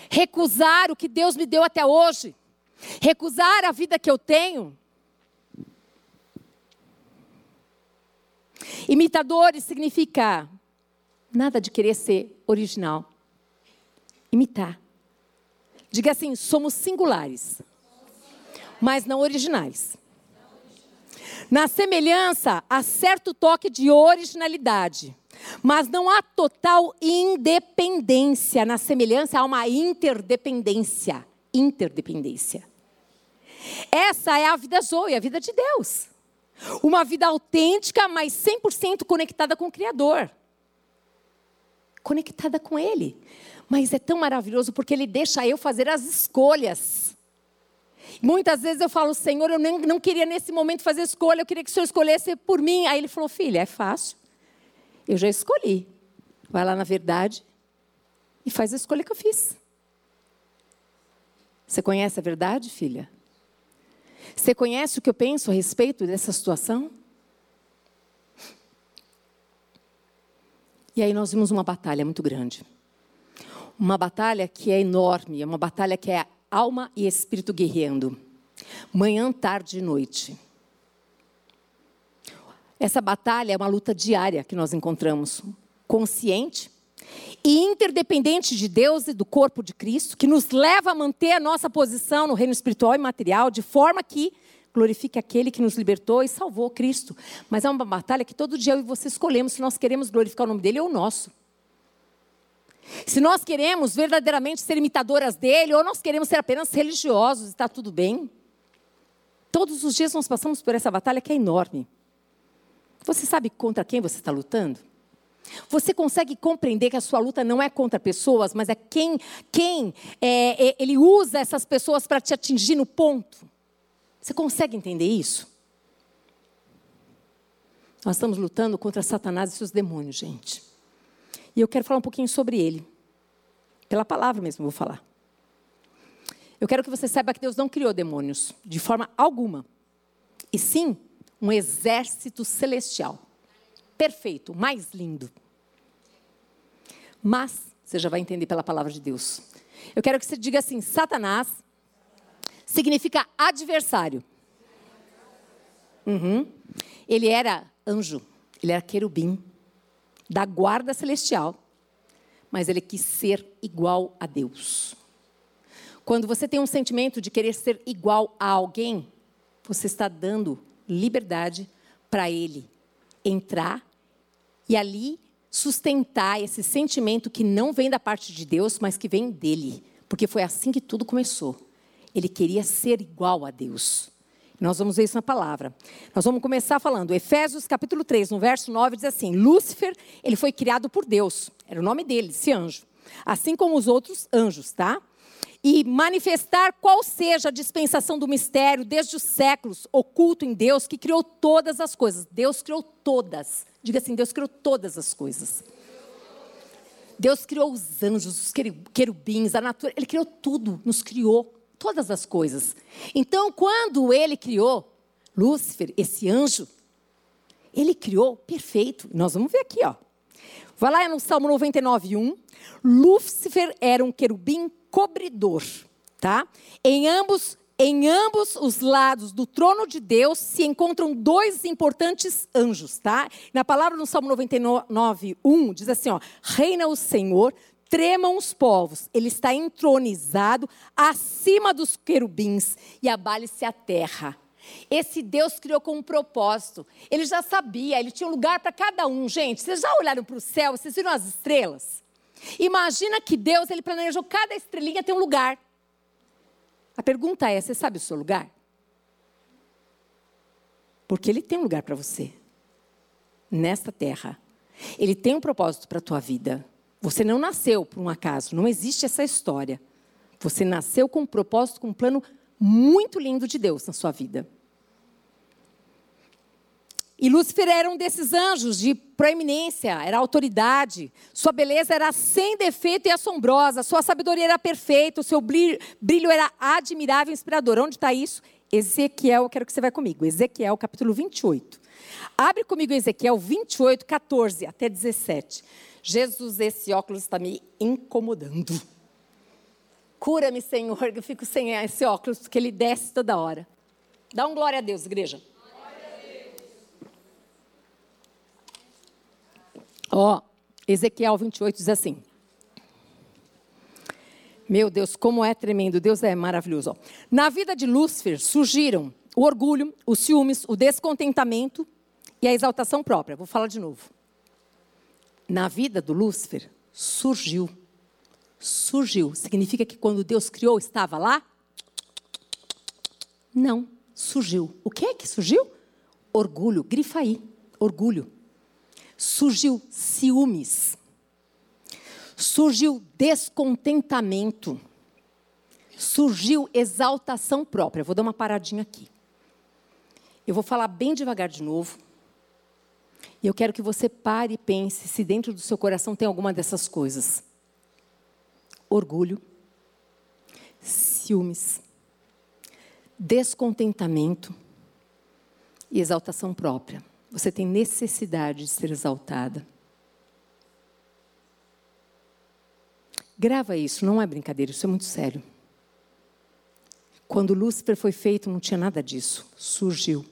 Recusar o que Deus me deu até hoje? Recusar a vida que eu tenho? Imitadores significa nada de querer ser original. Imitar. Diga assim: somos singulares, mas não originais. Na semelhança, há certo toque de originalidade, mas não há total independência. Na semelhança, há uma interdependência. Interdependência. Essa é a vida Zoe, a vida de Deus. Uma vida autêntica, mas 100% conectada com o Criador. Conectada com Ele. Mas é tão maravilhoso porque Ele deixa eu fazer as escolhas. Muitas vezes eu falo, Senhor, eu nem, não queria nesse momento fazer escolha, eu queria que o Senhor escolhesse por mim. Aí Ele falou, filha, é fácil. Eu já escolhi. Vai lá na verdade e faz a escolha que eu fiz. Você conhece a verdade, filha? Você conhece o que eu penso a respeito dessa situação? E aí nós vimos uma batalha muito grande. Uma batalha que é enorme, é uma batalha que é alma e espírito guerreando. Manhã, tarde e noite. Essa batalha é uma luta diária que nós encontramos, consciente e interdependente de Deus e do corpo de Cristo, que nos leva a manter a nossa posição no reino espiritual e material, de forma que glorifique aquele que nos libertou e salvou Cristo. Mas é uma batalha que todo dia eu e você escolhemos se nós queremos glorificar o nome dele ou o nosso. Se nós queremos verdadeiramente ser imitadoras dele ou nós queremos ser apenas religiosos, está tudo bem. Todos os dias nós passamos por essa batalha que é enorme. Você sabe contra quem você está lutando? Você consegue compreender que a sua luta não é contra pessoas, mas é quem, quem é, é, ele usa essas pessoas para te atingir no ponto? Você consegue entender isso? Nós estamos lutando contra Satanás e seus demônios, gente. E eu quero falar um pouquinho sobre ele. Pela palavra mesmo vou falar. Eu quero que você saiba que Deus não criou demônios de forma alguma. E sim, um exército celestial perfeito, mais lindo. Mas, você já vai entender pela palavra de Deus. Eu quero que você diga assim: Satanás significa adversário. Uhum. Ele era anjo, ele era querubim, da guarda celestial, mas ele quis ser igual a Deus. Quando você tem um sentimento de querer ser igual a alguém, você está dando liberdade para ele entrar e ali sustentar esse sentimento que não vem da parte de Deus, mas que vem dele. Porque foi assim que tudo começou. Ele queria ser igual a Deus. Nós vamos ver isso na palavra. Nós vamos começar falando, Efésios capítulo 3, no verso 9, diz assim: Lúcifer, ele foi criado por Deus. Era o nome dele, esse anjo. Assim como os outros anjos, tá? e manifestar qual seja a dispensação do mistério desde os séculos, oculto em Deus, que criou todas as coisas. Deus criou todas. Diga assim: Deus criou todas as coisas. Deus criou os anjos, os querubins, a natureza. Ele criou tudo, nos criou todas as coisas. Então, quando ele criou Lúcifer, esse anjo, ele criou perfeito. Nós vamos ver aqui, ó. Vai lá no Salmo 99, 1. Lúcifer era um querubim cobridor, tá? Em ambos em ambos os lados do trono de Deus se encontram dois importantes anjos, tá? Na palavra no Salmo 99, 1, diz assim, ó: Reina o Senhor, tremam os povos, ele está entronizado acima dos querubins e abale-se a terra. Esse Deus criou com um propósito. Ele já sabia, ele tinha um lugar para cada um. Gente, vocês já olharam para o céu, vocês viram as estrelas? Imagina que Deus, ele planejou cada estrelinha ter um lugar. A pergunta é: você sabe o seu lugar? Porque ele tem um lugar para você nesta terra. Ele tem um propósito para a tua vida. Você não nasceu por um acaso, não existe essa história. Você nasceu com um propósito, com um plano muito lindo de Deus na sua vida. E Lúcifer era um desses anjos de proeminência, era autoridade. Sua beleza era sem defeito e assombrosa. Sua sabedoria era perfeita. O seu brilho era admirável e inspirador. Onde está isso? Ezequiel, eu quero que você vá comigo. Ezequiel, capítulo 28. Abre comigo Ezequiel 28, 14 até 17. Jesus, esse óculos está me incomodando. Cura-me, Senhor, eu fico sem esse óculos, porque ele desce toda hora. Dá um glória a Deus, igreja. Ó, Ezequiel 28 diz assim. Meu Deus, como é tremendo, Deus é maravilhoso. Ó. Na vida de Lúcifer surgiram o orgulho, os ciúmes, o descontentamento e a exaltação própria. Vou falar de novo. Na vida do Lúcifer surgiu. Surgiu. Significa que quando Deus criou estava lá? Não, surgiu. O que é que surgiu? Orgulho. Grifa aí. Orgulho. Surgiu ciúmes surgiu descontentamento, surgiu exaltação própria. Vou dar uma paradinha aqui. Eu vou falar bem devagar de novo. E eu quero que você pare e pense se dentro do seu coração tem alguma dessas coisas: orgulho, ciúmes, descontentamento e exaltação própria. Você tem necessidade de ser exaltada. Grava isso, não é brincadeira, isso é muito sério. Quando Lúcifer foi feito, não tinha nada disso. Surgiu.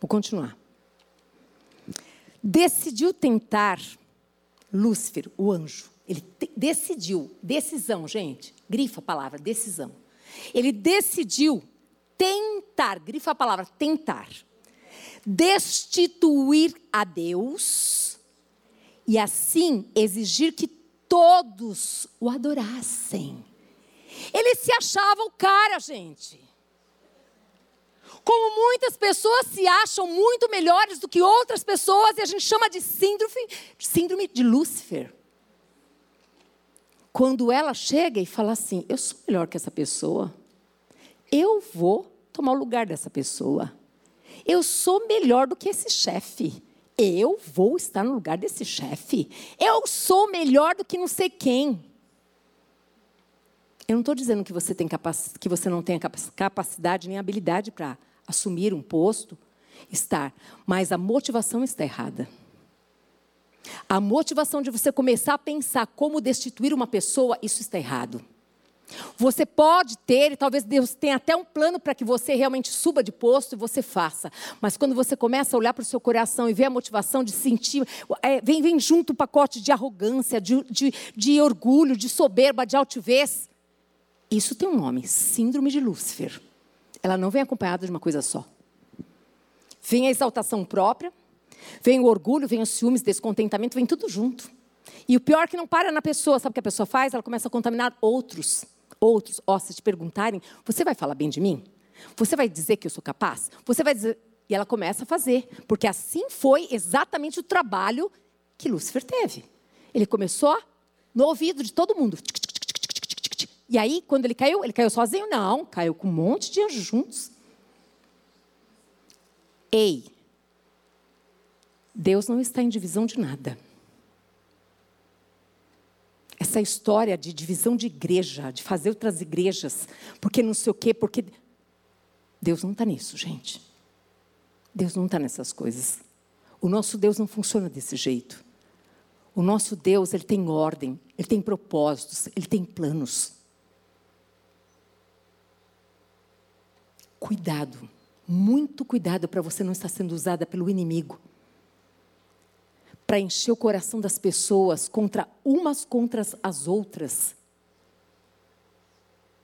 Vou continuar. Decidiu tentar Lúcifer, o anjo. Ele decidiu, decisão, gente. Grifa a palavra, decisão. Ele decidiu tentar, grifa a palavra, tentar. Destituir a Deus e assim exigir que todos o adorassem. Ele se achava o cara, gente. Como muitas pessoas se acham muito melhores do que outras pessoas, e a gente chama de síndrome, síndrome de Lúcifer. Quando ela chega e fala assim: Eu sou melhor que essa pessoa, eu vou tomar o lugar dessa pessoa. Eu sou melhor do que esse chefe. Eu vou estar no lugar desse chefe. Eu sou melhor do que não sei quem. Eu não estou dizendo que você, tem capac... que você não tenha capacidade nem habilidade para assumir um posto, estar, mas a motivação está errada. A motivação de você começar a pensar como destituir uma pessoa, isso está errado. Você pode ter, e talvez Deus tenha até um plano para que você realmente suba de posto e você faça. Mas quando você começa a olhar para o seu coração e ver a motivação de sentir, é, vem, vem junto um pacote de arrogância, de, de, de orgulho, de soberba, de altivez. Isso tem um nome: Síndrome de Lúcifer. Ela não vem acompanhada de uma coisa só. Vem a exaltação própria, vem o orgulho, vem os ciúmes, descontentamento, vem tudo junto. E o pior é que não para na pessoa, sabe o que a pessoa faz? Ela começa a contaminar outros outros, ó, se te perguntarem, você vai falar bem de mim? Você vai dizer que eu sou capaz? Você vai dizer. E ela começa a fazer, porque assim foi exatamente o trabalho que Lúcifer teve. Ele começou no ouvido de todo mundo. E aí, quando ele caiu, ele caiu sozinho? Não, caiu com um monte de anjos juntos. Ei, Deus não está em divisão de nada essa história de divisão de igreja, de fazer outras igrejas, porque não sei o quê, porque. Deus não está nisso, gente. Deus não está nessas coisas. O nosso Deus não funciona desse jeito. O nosso Deus, ele tem ordem, ele tem propósitos, ele tem planos. Cuidado, muito cuidado para você não estar sendo usada pelo inimigo para encher o coração das pessoas contra umas contra as outras.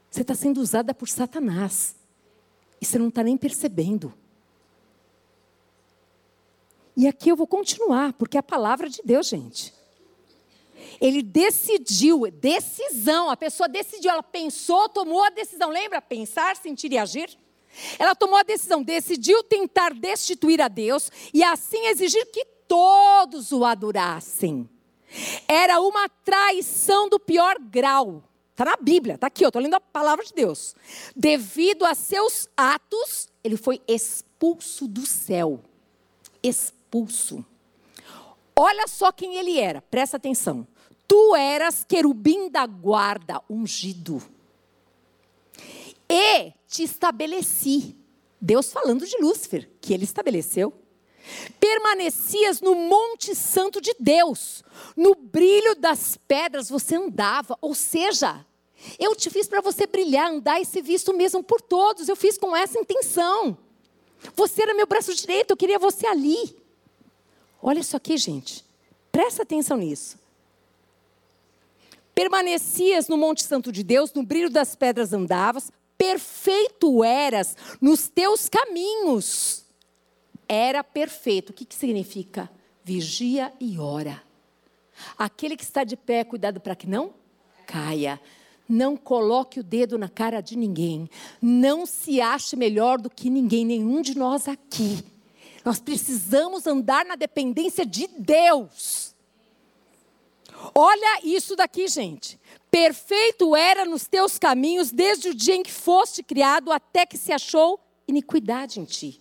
Você está sendo usada por Satanás. E você não está nem percebendo. E aqui eu vou continuar, porque é a palavra de Deus, gente. Ele decidiu, decisão, a pessoa decidiu, ela pensou, tomou a decisão. Lembra? Pensar, sentir e agir? Ela tomou a decisão, decidiu tentar destituir a Deus e assim exigir que todos o adorassem. Era uma traição do pior grau. Está na Bíblia, está aqui, eu estou lendo a palavra de Deus. Devido a seus atos, ele foi expulso do céu. Expulso. Olha só quem ele era, presta atenção. Tu eras querubim da guarda, ungido. E te estabeleci. Deus falando de Lúcifer, que ele estabeleceu. Permanecias no Monte Santo de Deus, no brilho das pedras você andava, ou seja, eu te fiz para você brilhar, andar e ser visto mesmo por todos, eu fiz com essa intenção. Você era meu braço direito, eu queria você ali. Olha isso aqui, gente. Presta atenção nisso. Permanecias no Monte Santo de Deus, no brilho das pedras andavas, perfeito eras nos teus caminhos. Era perfeito. O que, que significa? Vigia e ora. Aquele que está de pé, cuidado para que não caia. Não coloque o dedo na cara de ninguém. Não se ache melhor do que ninguém, nenhum de nós aqui. Nós precisamos andar na dependência de Deus. Olha isso daqui, gente. Perfeito era nos teus caminhos desde o dia em que foste criado até que se achou iniquidade em ti.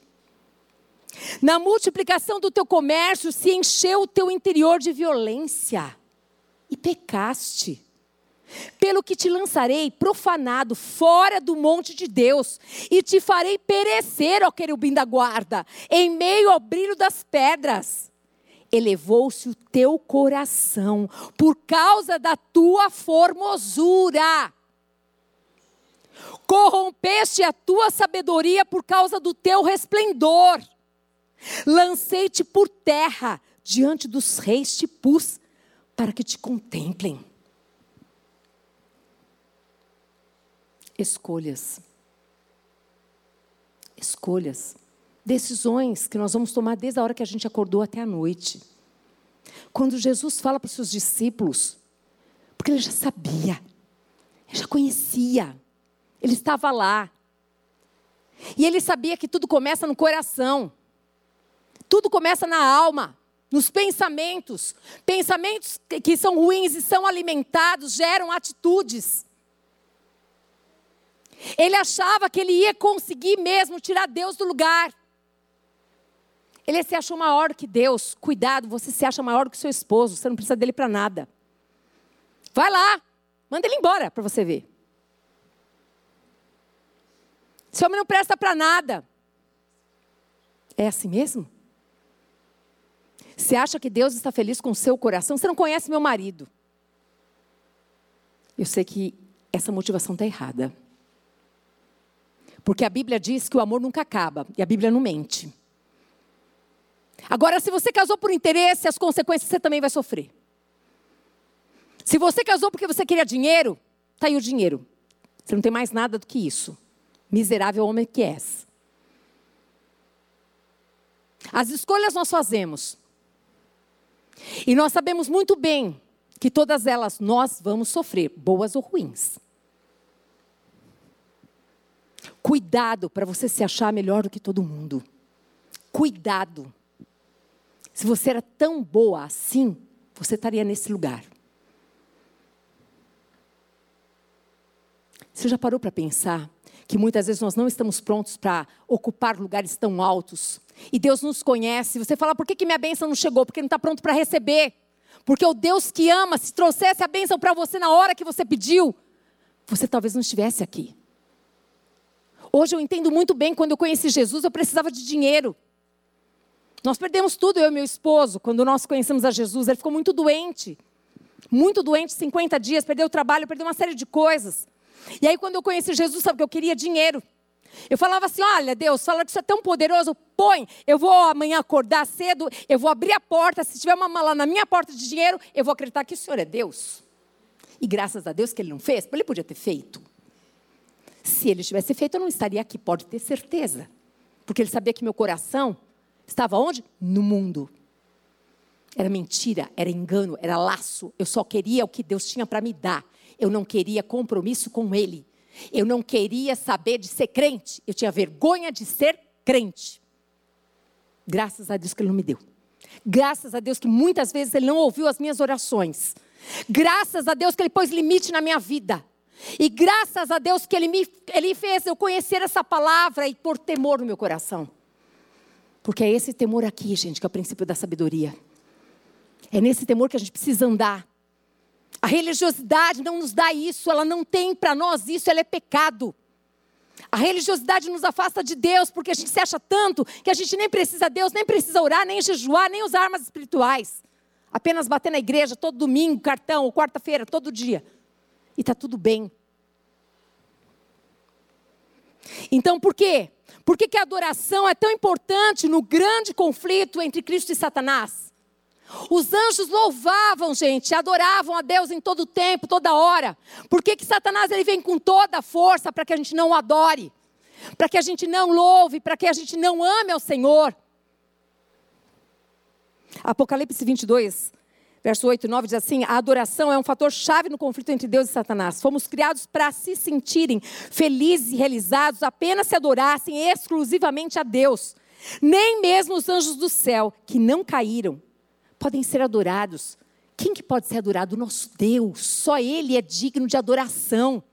Na multiplicação do teu comércio se encheu o teu interior de violência e pecaste. Pelo que te lançarei profanado fora do monte de Deus, e te farei perecer, ó querubim da guarda, em meio ao brilho das pedras. Elevou-se o teu coração por causa da tua formosura. Corrompeste a tua sabedoria por causa do teu resplendor. Lancei-te por terra, diante dos reis te pus, para que te contemplem. Escolhas. Escolhas. Decisões que nós vamos tomar desde a hora que a gente acordou até a noite. Quando Jesus fala para os seus discípulos, porque ele já sabia, ele já conhecia, ele estava lá. E ele sabia que tudo começa no coração. Tudo começa na alma, nos pensamentos. Pensamentos que são ruins e são alimentados geram atitudes. Ele achava que ele ia conseguir mesmo tirar Deus do lugar. Ele se achou maior que Deus. Cuidado, você se acha maior que seu esposo. Você não precisa dele para nada. Vai lá, manda ele embora para você ver. Esse homem não presta para nada. É assim mesmo? Você acha que Deus está feliz com o seu coração? Você não conhece meu marido. Eu sei que essa motivação está errada. Porque a Bíblia diz que o amor nunca acaba e a Bíblia não mente. Agora, se você casou por interesse, as consequências você também vai sofrer. Se você casou porque você queria dinheiro, está aí o dinheiro. Você não tem mais nada do que isso. Miserável homem que és. As escolhas nós fazemos. E nós sabemos muito bem que todas elas nós vamos sofrer, boas ou ruins. Cuidado para você se achar melhor do que todo mundo. Cuidado. Se você era tão boa assim, você estaria nesse lugar. Você já parou para pensar que muitas vezes nós não estamos prontos para ocupar lugares tão altos? E Deus nos conhece. Você fala, por que, que minha bênção não chegou? Porque não está pronto para receber. Porque o Deus que ama, se trouxesse a bênção para você na hora que você pediu, você talvez não estivesse aqui. Hoje eu entendo muito bem, quando eu conheci Jesus, eu precisava de dinheiro. Nós perdemos tudo, eu e meu esposo, quando nós conhecemos a Jesus. Ele ficou muito doente. Muito doente, 50 dias, perdeu o trabalho, perdeu uma série de coisas. E aí, quando eu conheci Jesus, sabe que eu queria dinheiro. Eu falava assim: olha, Deus, fala que isso é tão poderoso, põe. Eu vou amanhã acordar cedo, eu vou abrir a porta. Se tiver uma mala na minha porta de dinheiro, eu vou acreditar que o Senhor é Deus. E graças a Deus que ele não fez, ele podia ter feito. Se ele tivesse feito, eu não estaria aqui, pode ter certeza. Porque ele sabia que meu coração estava onde? No mundo. Era mentira, era engano, era laço. Eu só queria o que Deus tinha para me dar. Eu não queria compromisso com Ele. Eu não queria saber de ser crente. Eu tinha vergonha de ser crente. Graças a Deus que Ele não me deu. Graças a Deus que muitas vezes Ele não ouviu as minhas orações. Graças a Deus que Ele pôs limite na minha vida. E graças a Deus que Ele me ele fez eu conhecer essa palavra e pôr temor no meu coração. Porque é esse temor aqui, gente, que é o princípio da sabedoria. É nesse temor que a gente precisa andar. A religiosidade não nos dá isso, ela não tem para nós isso, ela é pecado. A religiosidade nos afasta de Deus, porque a gente se acha tanto que a gente nem precisa de Deus, nem precisa orar, nem jejuar, nem usar armas espirituais. Apenas bater na igreja todo domingo, cartão, ou quarta-feira, todo dia. E está tudo bem. Então, por quê? Por que, que a adoração é tão importante no grande conflito entre Cristo e Satanás? Os anjos louvavam, gente, adoravam a Deus em todo tempo, toda hora. Por que, que Satanás ele vem com toda a força para que a gente não adore? Para que a gente não louve, para que a gente não ame ao Senhor? Apocalipse 22, verso 8 e 9 diz assim: A adoração é um fator chave no conflito entre Deus e Satanás. Fomos criados para se sentirem felizes e realizados apenas se adorassem exclusivamente a Deus. Nem mesmo os anjos do céu, que não caíram, podem ser adorados. Quem que pode ser adorado? Nosso Deus. Só Ele é digno de adoração.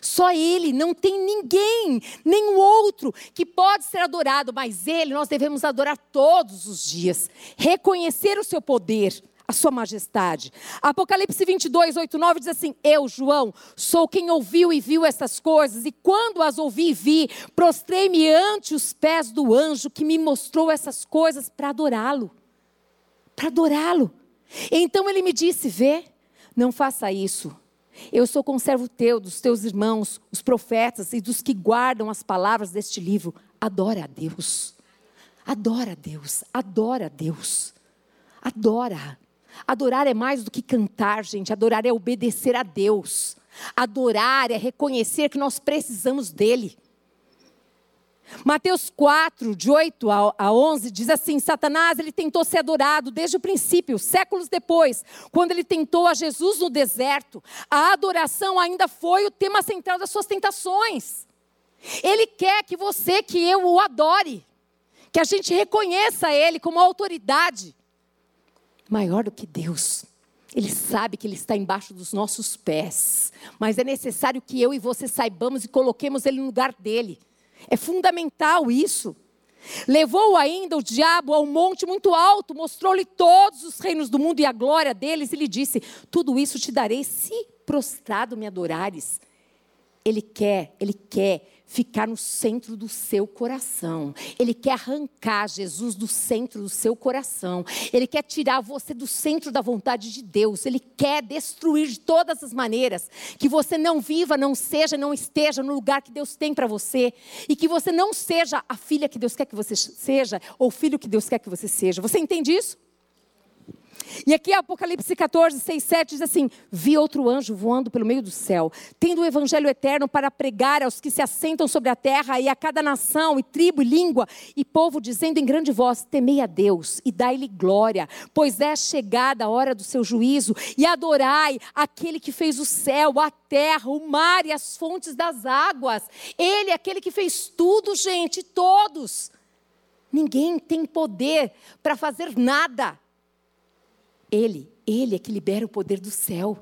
Só Ele, não tem ninguém, nenhum outro que pode ser adorado, mas Ele nós devemos adorar todos os dias, reconhecer o seu poder, a sua majestade. Apocalipse 22, 8, 9 diz assim: Eu, João, sou quem ouviu e viu essas coisas, e quando as ouvi e vi, prostrei-me ante os pés do anjo que me mostrou essas coisas para adorá-lo. Para adorá-lo. Então ele me disse: Vê, não faça isso eu sou conservo teu, dos teus irmãos, os profetas e dos que guardam as palavras deste livro. Adora a Deus. Adora a Deus. Adora a Deus. Adora. Adorar é mais do que cantar, gente. Adorar é obedecer a Deus. Adorar é reconhecer que nós precisamos dEle. Mateus 4, de 8 a 11, diz assim: Satanás ele tentou ser adorado desde o princípio, séculos depois, quando ele tentou a Jesus no deserto. A adoração ainda foi o tema central das suas tentações. Ele quer que você, que eu o adore, que a gente reconheça ele como autoridade maior do que Deus. Ele sabe que Ele está embaixo dos nossos pés, mas é necessário que eu e você saibamos e coloquemos Ele no lugar dele. É fundamental isso. Levou ainda o diabo a um monte muito alto, mostrou-lhe todos os reinos do mundo e a glória deles, e lhe disse: Tudo isso te darei se prostrado me adorares. Ele quer, ele quer ficar no centro do seu coração. Ele quer arrancar Jesus do centro do seu coração. Ele quer tirar você do centro da vontade de Deus. Ele quer destruir de todas as maneiras que você não viva, não seja, não esteja no lugar que Deus tem para você e que você não seja a filha que Deus quer que você seja ou o filho que Deus quer que você seja. Você entende isso? E aqui Apocalipse 14, 6, 7 diz assim: Vi outro anjo voando pelo meio do céu, tendo o evangelho eterno para pregar aos que se assentam sobre a terra e a cada nação, e tribo, e língua, e povo, dizendo em grande voz: Temei a Deus e dai-lhe glória, pois é chegada a hora do seu juízo, e adorai aquele que fez o céu, a terra, o mar e as fontes das águas. Ele é aquele que fez tudo, gente, todos. Ninguém tem poder para fazer nada ele, ele é que libera o poder do céu.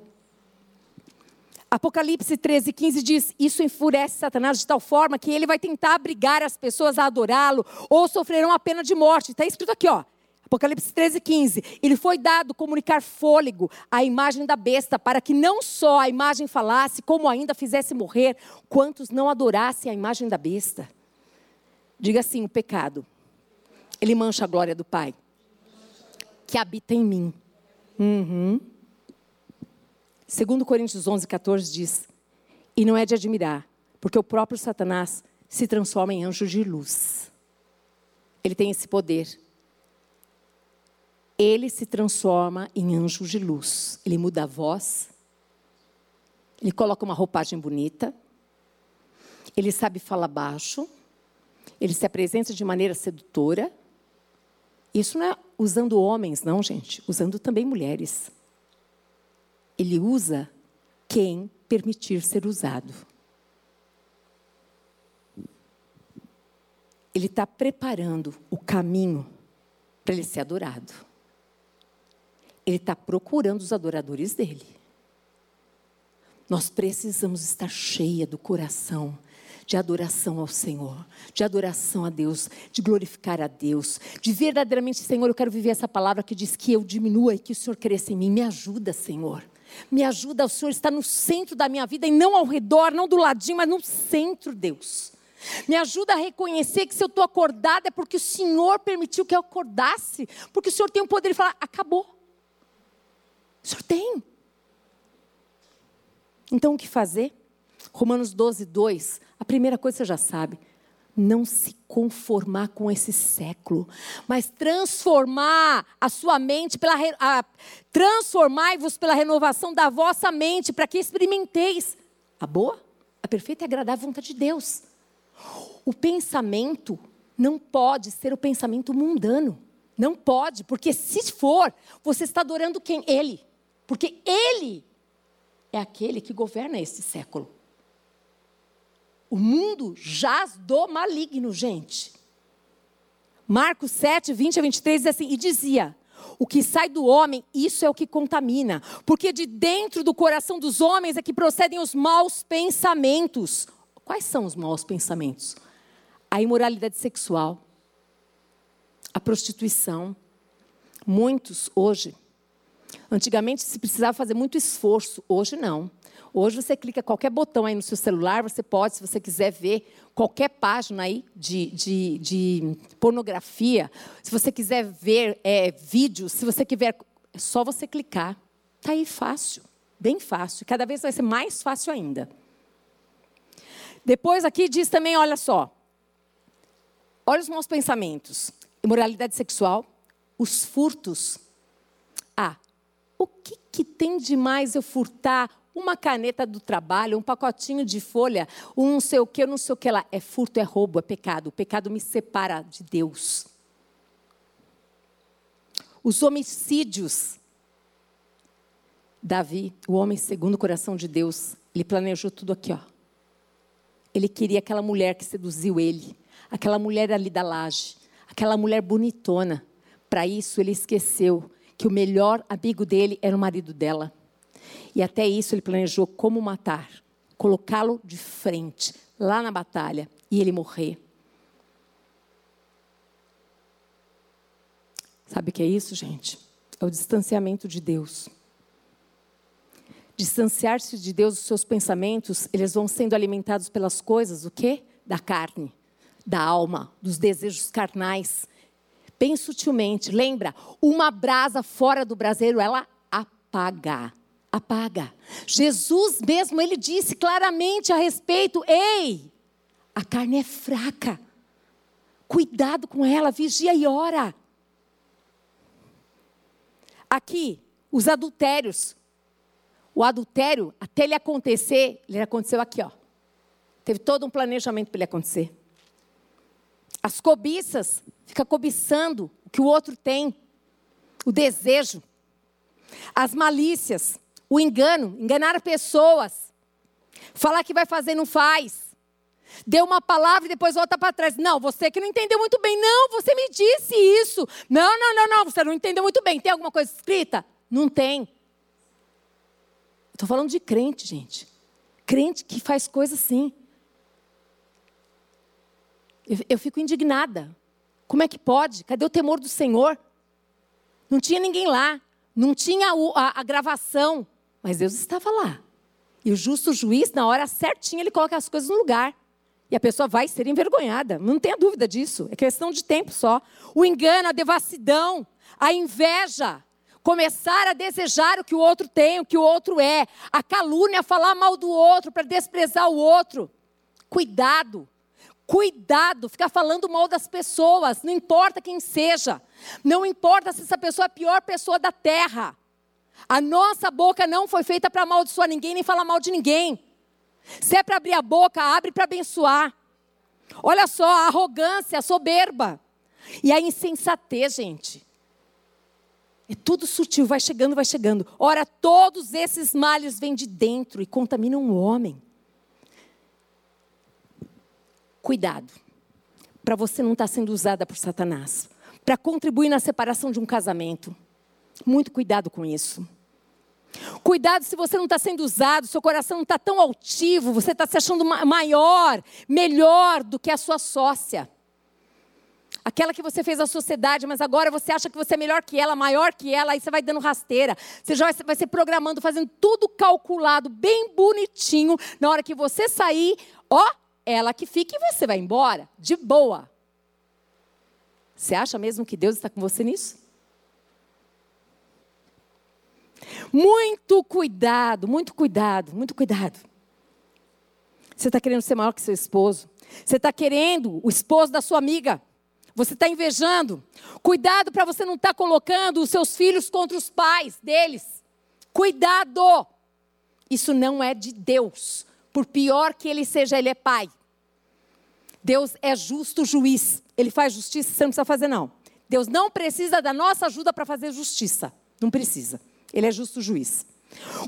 Apocalipse 13, 15 diz: Isso enfurece Satanás de tal forma que ele vai tentar obrigar as pessoas a adorá-lo ou sofrerão a pena de morte. Está escrito aqui, ó. Apocalipse 13, 15. Ele foi dado comunicar fôlego à imagem da besta, para que não só a imagem falasse, como ainda fizesse morrer quantos não adorassem a imagem da besta. Diga assim: o pecado, ele mancha a glória do Pai, que habita em mim. Uhum. Segundo Coríntios 11, 14 diz, e não é de admirar, porque o próprio Satanás se transforma em anjo de luz. Ele tem esse poder. Ele se transforma em anjo de luz. Ele muda a voz. Ele coloca uma roupagem bonita. Ele sabe falar baixo. Ele se apresenta de maneira sedutora. Isso não é usando homens, não, gente, usando também mulheres. Ele usa quem permitir ser usado. Ele está preparando o caminho para ele ser adorado. Ele está procurando os adoradores dele. Nós precisamos estar cheia do coração de adoração ao Senhor, de adoração a Deus, de glorificar a Deus, de verdadeiramente, Senhor, eu quero viver essa palavra que diz que eu diminua e que o Senhor cresça em mim. Me ajuda, Senhor. Me ajuda, o Senhor está no centro da minha vida e não ao redor, não do ladinho, mas no centro, Deus. Me ajuda a reconhecer que se eu estou acordada é porque o Senhor permitiu que eu acordasse, porque o Senhor tem o poder de falar: acabou. O Senhor tem. Então o que fazer? Romanos 12, 2. A primeira coisa você já sabe. não se conformar com esse século, mas transformar a sua mente pela transformai-vos pela renovação da vossa mente para que experimenteis a boa, a perfeita e agradável vontade de Deus. O pensamento não pode ser o pensamento mundano. Não pode, porque se for, você está adorando quem? Ele. Porque ele é aquele que governa esse século. O mundo jaz do maligno, gente. Marcos 7, 20 a 23 diz assim: E dizia: O que sai do homem, isso é o que contamina, porque de dentro do coração dos homens é que procedem os maus pensamentos. Quais são os maus pensamentos? A imoralidade sexual, a prostituição. Muitos hoje. Antigamente se precisava fazer muito esforço, hoje não. Hoje você clica qualquer botão aí no seu celular, você pode, se você quiser ver qualquer página aí de, de, de pornografia, se você quiser ver é, vídeos, se você quiser, é só você clicar. Está aí fácil, bem fácil. Cada vez vai ser mais fácil ainda. Depois aqui diz também, olha só. Olha os meus pensamentos. Imoralidade sexual, os furtos. Ah, o que, que tem de mais eu furtar uma caneta do trabalho, um pacotinho de folha, um não sei o que, não sei o que lá. É furto, é roubo, é pecado. O pecado me separa de Deus. Os homicídios. Davi, o homem segundo o coração de Deus, ele planejou tudo aqui, ó. Ele queria aquela mulher que seduziu ele, aquela mulher ali da laje, aquela mulher bonitona. Para isso, ele esqueceu que o melhor amigo dele era o marido dela. E até isso ele planejou como matar, colocá-lo de frente, lá na batalha, e ele morrer. Sabe o que é isso, gente? É o distanciamento de Deus. Distanciar-se de Deus, os seus pensamentos, eles vão sendo alimentados pelas coisas, o quê? Da carne, da alma, dos desejos carnais. Bem sutilmente, lembra? Uma brasa fora do braseiro, ela apaga apaga. Jesus mesmo, ele disse claramente a respeito: ei, a carne é fraca. Cuidado com ela, vigia e ora. Aqui, os adultérios. O adultério, até ele acontecer, ele aconteceu aqui, ó. Teve todo um planejamento para ele acontecer. As cobiças, fica cobiçando o que o outro tem. O desejo. As malícias, o engano, enganar pessoas. Falar que vai fazer, não faz. Deu uma palavra e depois volta para trás. Não, você que não entendeu muito bem. Não, você me disse isso. Não, não, não, não, você não entendeu muito bem. Tem alguma coisa escrita? Não tem. Estou falando de crente, gente. Crente que faz coisa assim. Eu, eu fico indignada. Como é que pode? Cadê o temor do Senhor? Não tinha ninguém lá. Não tinha a, a gravação. Mas Deus estava lá. E o justo juiz, na hora certinha, ele coloca as coisas no lugar. E a pessoa vai ser envergonhada. Não tenha dúvida disso. É questão de tempo só. O engano, a devassidão, a inveja. Começar a desejar o que o outro tem, o que o outro é. A calúnia, falar mal do outro para desprezar o outro. Cuidado. Cuidado, ficar falando mal das pessoas, não importa quem seja. Não importa se essa pessoa é a pior pessoa da terra. A nossa boca não foi feita para amaldiçoar ninguém, nem falar mal de ninguém. Se é para abrir a boca, abre para abençoar. Olha só, a arrogância, a soberba. E a insensatez, gente. É tudo sutil, vai chegando, vai chegando. Ora, todos esses males vêm de dentro e contaminam o homem. Cuidado, para você não estar tá sendo usada por Satanás, para contribuir na separação de um casamento. Muito cuidado com isso. Cuidado se você não está sendo usado, seu coração não está tão altivo, você está se achando maior, melhor do que a sua sócia. Aquela que você fez a sociedade, mas agora você acha que você é melhor que ela, maior que ela, aí você vai dando rasteira. Você já vai se programando, fazendo tudo calculado, bem bonitinho. Na hora que você sair, ó, ela que fica e você vai embora, de boa. Você acha mesmo que Deus está com você nisso? Muito cuidado, muito cuidado, muito cuidado. Você está querendo ser maior que seu esposo. Você está querendo o esposo da sua amiga. Você está invejando. Cuidado para você não estar tá colocando os seus filhos contra os pais deles. Cuidado! Isso não é de Deus. Por pior que ele seja, ele é pai. Deus é justo juiz. Ele faz justiça, você não precisa fazer, não. Deus não precisa da nossa ajuda para fazer justiça. Não precisa. Ele é justo juiz.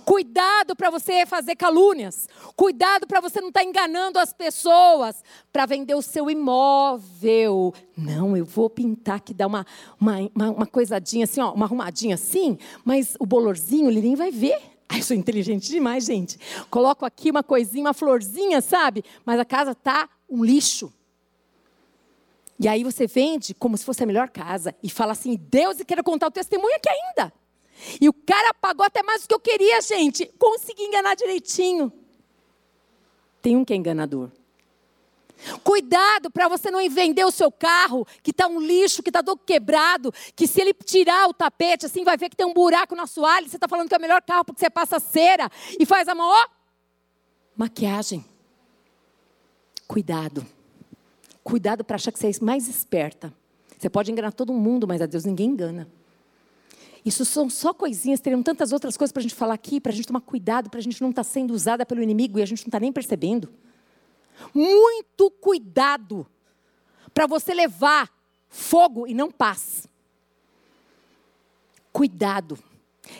Cuidado para você fazer calúnias. Cuidado para você não estar tá enganando as pessoas para vender o seu imóvel. Não, eu vou pintar que dá uma, uma, uma, uma coisadinha assim, ó, uma arrumadinha assim, mas o bolorzinho ele nem vai ver. Ai, sou inteligente demais, gente. Coloco aqui uma coisinha, uma florzinha, sabe? Mas a casa tá um lixo. E aí você vende como se fosse a melhor casa e fala assim: Deus, e quero contar o testemunho aqui ainda. E o cara pagou até mais do que eu queria, gente. Consegui enganar direitinho. Tem um que é enganador. Cuidado para você não vender o seu carro, que está um lixo, que está todo quebrado, que se ele tirar o tapete, assim, vai ver que tem um buraco na assoalho, você está falando que é o melhor carro porque você passa cera e faz a maior maquiagem. Cuidado. Cuidado para achar que você é mais esperta. Você pode enganar todo mundo, mas a Deus ninguém engana. Isso são só coisinhas, teriam tantas outras coisas para a gente falar aqui, para a gente tomar cuidado, para a gente não estar tá sendo usada pelo inimigo e a gente não está nem percebendo. Muito cuidado para você levar fogo e não paz. Cuidado.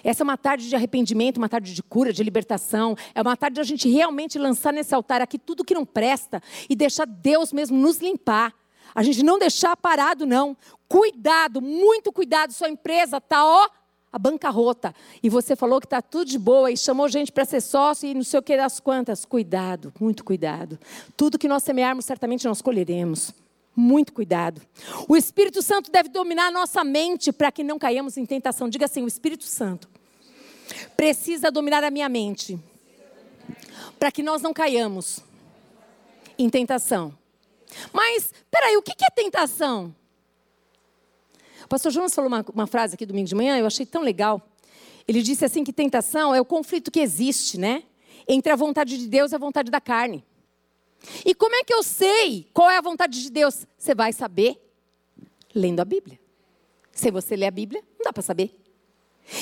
Essa é uma tarde de arrependimento, uma tarde de cura, de libertação. É uma tarde de a gente realmente lançar nesse altar aqui tudo que não presta e deixar Deus mesmo nos limpar. A gente não deixar parado, não. Cuidado, muito cuidado. Sua empresa está, ó, a bancarrota. E você falou que está tudo de boa e chamou gente para ser sócio e não sei o que das quantas. Cuidado, muito cuidado. Tudo que nós semearmos, certamente nós colheremos. Muito cuidado. O Espírito Santo deve dominar a nossa mente para que não caiamos em tentação. Diga assim: o Espírito Santo precisa dominar a minha mente para que nós não caiamos em tentação. Mas, peraí, o que é tentação? O pastor Jonas falou uma, uma frase aqui domingo de manhã, eu achei tão legal. Ele disse assim que tentação é o conflito que existe, né? Entre a vontade de Deus e a vontade da carne. E como é que eu sei qual é a vontade de Deus? Você vai saber lendo a Bíblia. Se você ler a Bíblia, não dá para saber.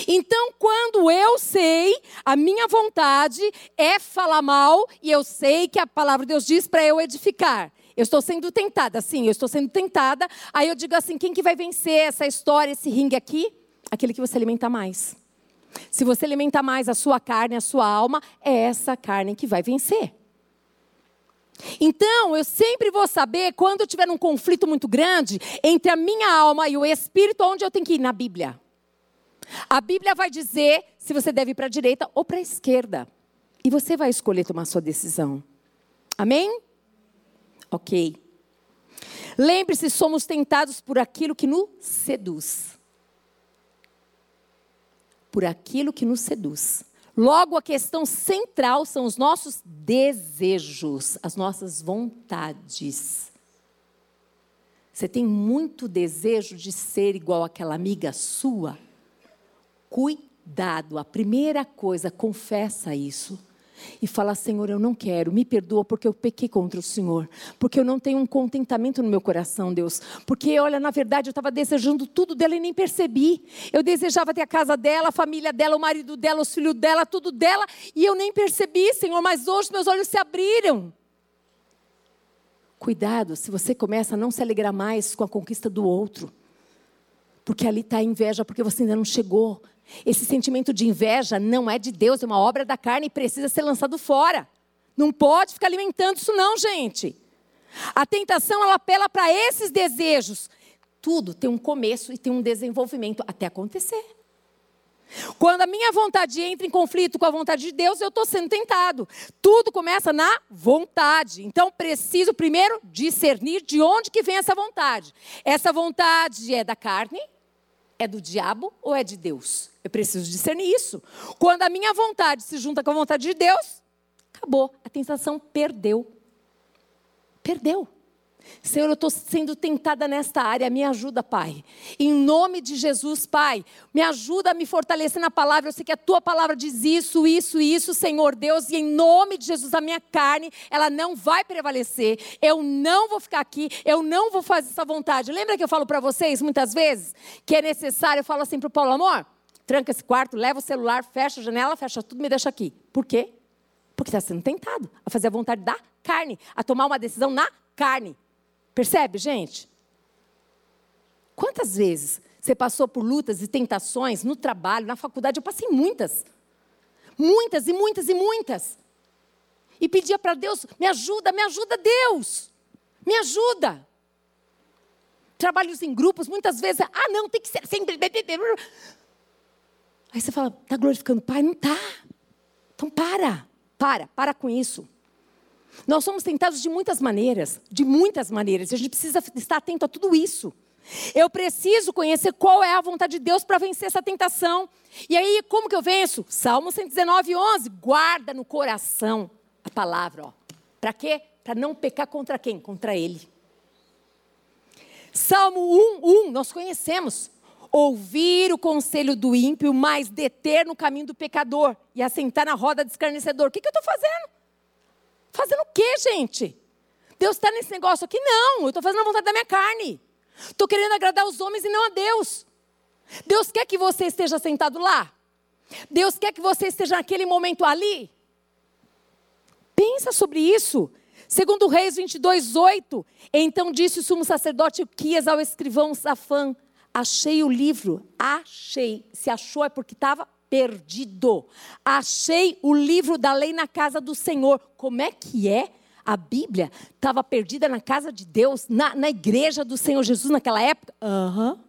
Então, quando eu sei, a minha vontade é falar mal, e eu sei que a palavra de Deus diz para eu edificar. Eu estou sendo tentada, sim, eu estou sendo tentada. Aí eu digo assim: quem que vai vencer essa história, esse ringue aqui? Aquele que você alimenta mais. Se você alimenta mais a sua carne, a sua alma, é essa carne que vai vencer. Então, eu sempre vou saber quando eu tiver um conflito muito grande entre a minha alma e o espírito, onde eu tenho que ir na Bíblia. A Bíblia vai dizer se você deve ir para a direita ou para a esquerda. E você vai escolher tomar sua decisão. Amém? Ok. Lembre-se, somos tentados por aquilo que nos seduz. Por aquilo que nos seduz. Logo, a questão central são os nossos desejos, as nossas vontades. Você tem muito desejo de ser igual àquela amiga sua? Cuidado, a primeira coisa, confessa isso e fala: Senhor, eu não quero, me perdoa porque eu pequei contra o Senhor, porque eu não tenho um contentamento no meu coração, Deus. Porque, olha, na verdade eu estava desejando tudo dela e nem percebi. Eu desejava ter a casa dela, a família dela, o marido dela, os filhos dela, tudo dela, e eu nem percebi, Senhor, mas hoje meus olhos se abriram. Cuidado se você começa a não se alegrar mais com a conquista do outro, porque ali está a inveja, porque você ainda não chegou esse sentimento de inveja não é de Deus, é uma obra da carne e precisa ser lançado fora. Não pode ficar alimentando isso não, gente. A tentação ela apela para esses desejos. Tudo tem um começo e tem um desenvolvimento até acontecer. Quando a minha vontade entra em conflito com a vontade de Deus, eu estou sendo tentado. Tudo começa na vontade. Então, preciso primeiro discernir de onde que vem essa vontade. Essa vontade é da carne, é do diabo ou é de Deus? Eu preciso discernir isso. Quando a minha vontade se junta com a vontade de Deus, acabou. A tentação perdeu. Perdeu. Senhor, eu estou sendo tentada nesta área, me ajuda, Pai. Em nome de Jesus, Pai, me ajuda a me fortalecer na palavra. Eu sei que a tua palavra diz isso, isso, isso, Senhor Deus, e em nome de Jesus, a minha carne, ela não vai prevalecer. Eu não vou ficar aqui, eu não vou fazer essa vontade. Lembra que eu falo para vocês muitas vezes que é necessário, eu falo assim para o Paulo, amor, tranca esse quarto, leva o celular, fecha a janela, fecha tudo, me deixa aqui. Por quê? Porque está sendo tentado a fazer a vontade da carne, a tomar uma decisão na carne. Percebe, gente? Quantas vezes você passou por lutas e tentações no trabalho, na faculdade? Eu passei muitas. Muitas e muitas e muitas. E pedia para Deus: me ajuda, me ajuda, Deus. Me ajuda. Trabalhos em grupos, muitas vezes, ah, não, tem que ser sempre. Aí você fala, está glorificando o Pai? Não está. Então para, para, para com isso. Nós somos tentados de muitas maneiras, de muitas maneiras. A gente precisa estar atento a tudo isso. Eu preciso conhecer qual é a vontade de Deus para vencer essa tentação. E aí, como que eu venço? Salmo 119, 11. Guarda no coração a palavra. Para quê? Para não pecar contra quem? Contra Ele. Salmo 1, 1, nós conhecemos. Ouvir o conselho do ímpio, mas deter no caminho do pecador e assentar na roda do escarnecedor. O que, que eu estou fazendo? Fazendo o quê, gente? Deus está nesse negócio aqui? Não, eu estou fazendo a vontade da minha carne. Estou querendo agradar os homens e não a Deus. Deus quer que você esteja sentado lá. Deus quer que você esteja naquele momento ali. Pensa sobre isso. Segundo Reis 22, 8. Então disse o sumo sacerdote Quias ao escrivão Safã: Achei o livro. Achei. Se achou é porque estava perdido. Achei o livro da lei na casa do Senhor. Como é que é? A Bíblia estava perdida na casa de Deus, na, na igreja do Senhor Jesus naquela época? Aham. Uhum.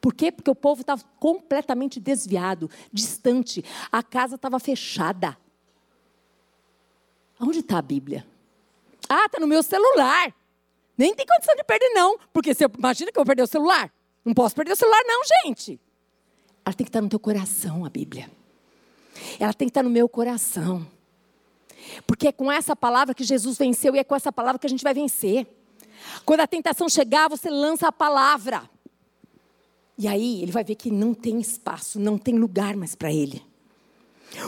Por quê? Porque o povo estava completamente desviado, distante. A casa estava fechada. Onde está a Bíblia? Ah, está no meu celular. Nem tem condição de perder, não. Porque você imagina que eu vou perder o celular? Não posso perder o celular, não, gente. Ela tem que estar no teu coração, a Bíblia. Ela tem que estar no meu coração. Porque é com essa palavra que Jesus venceu e é com essa palavra que a gente vai vencer. Quando a tentação chegar, você lança a palavra. E aí ele vai ver que não tem espaço, não tem lugar mais para ele.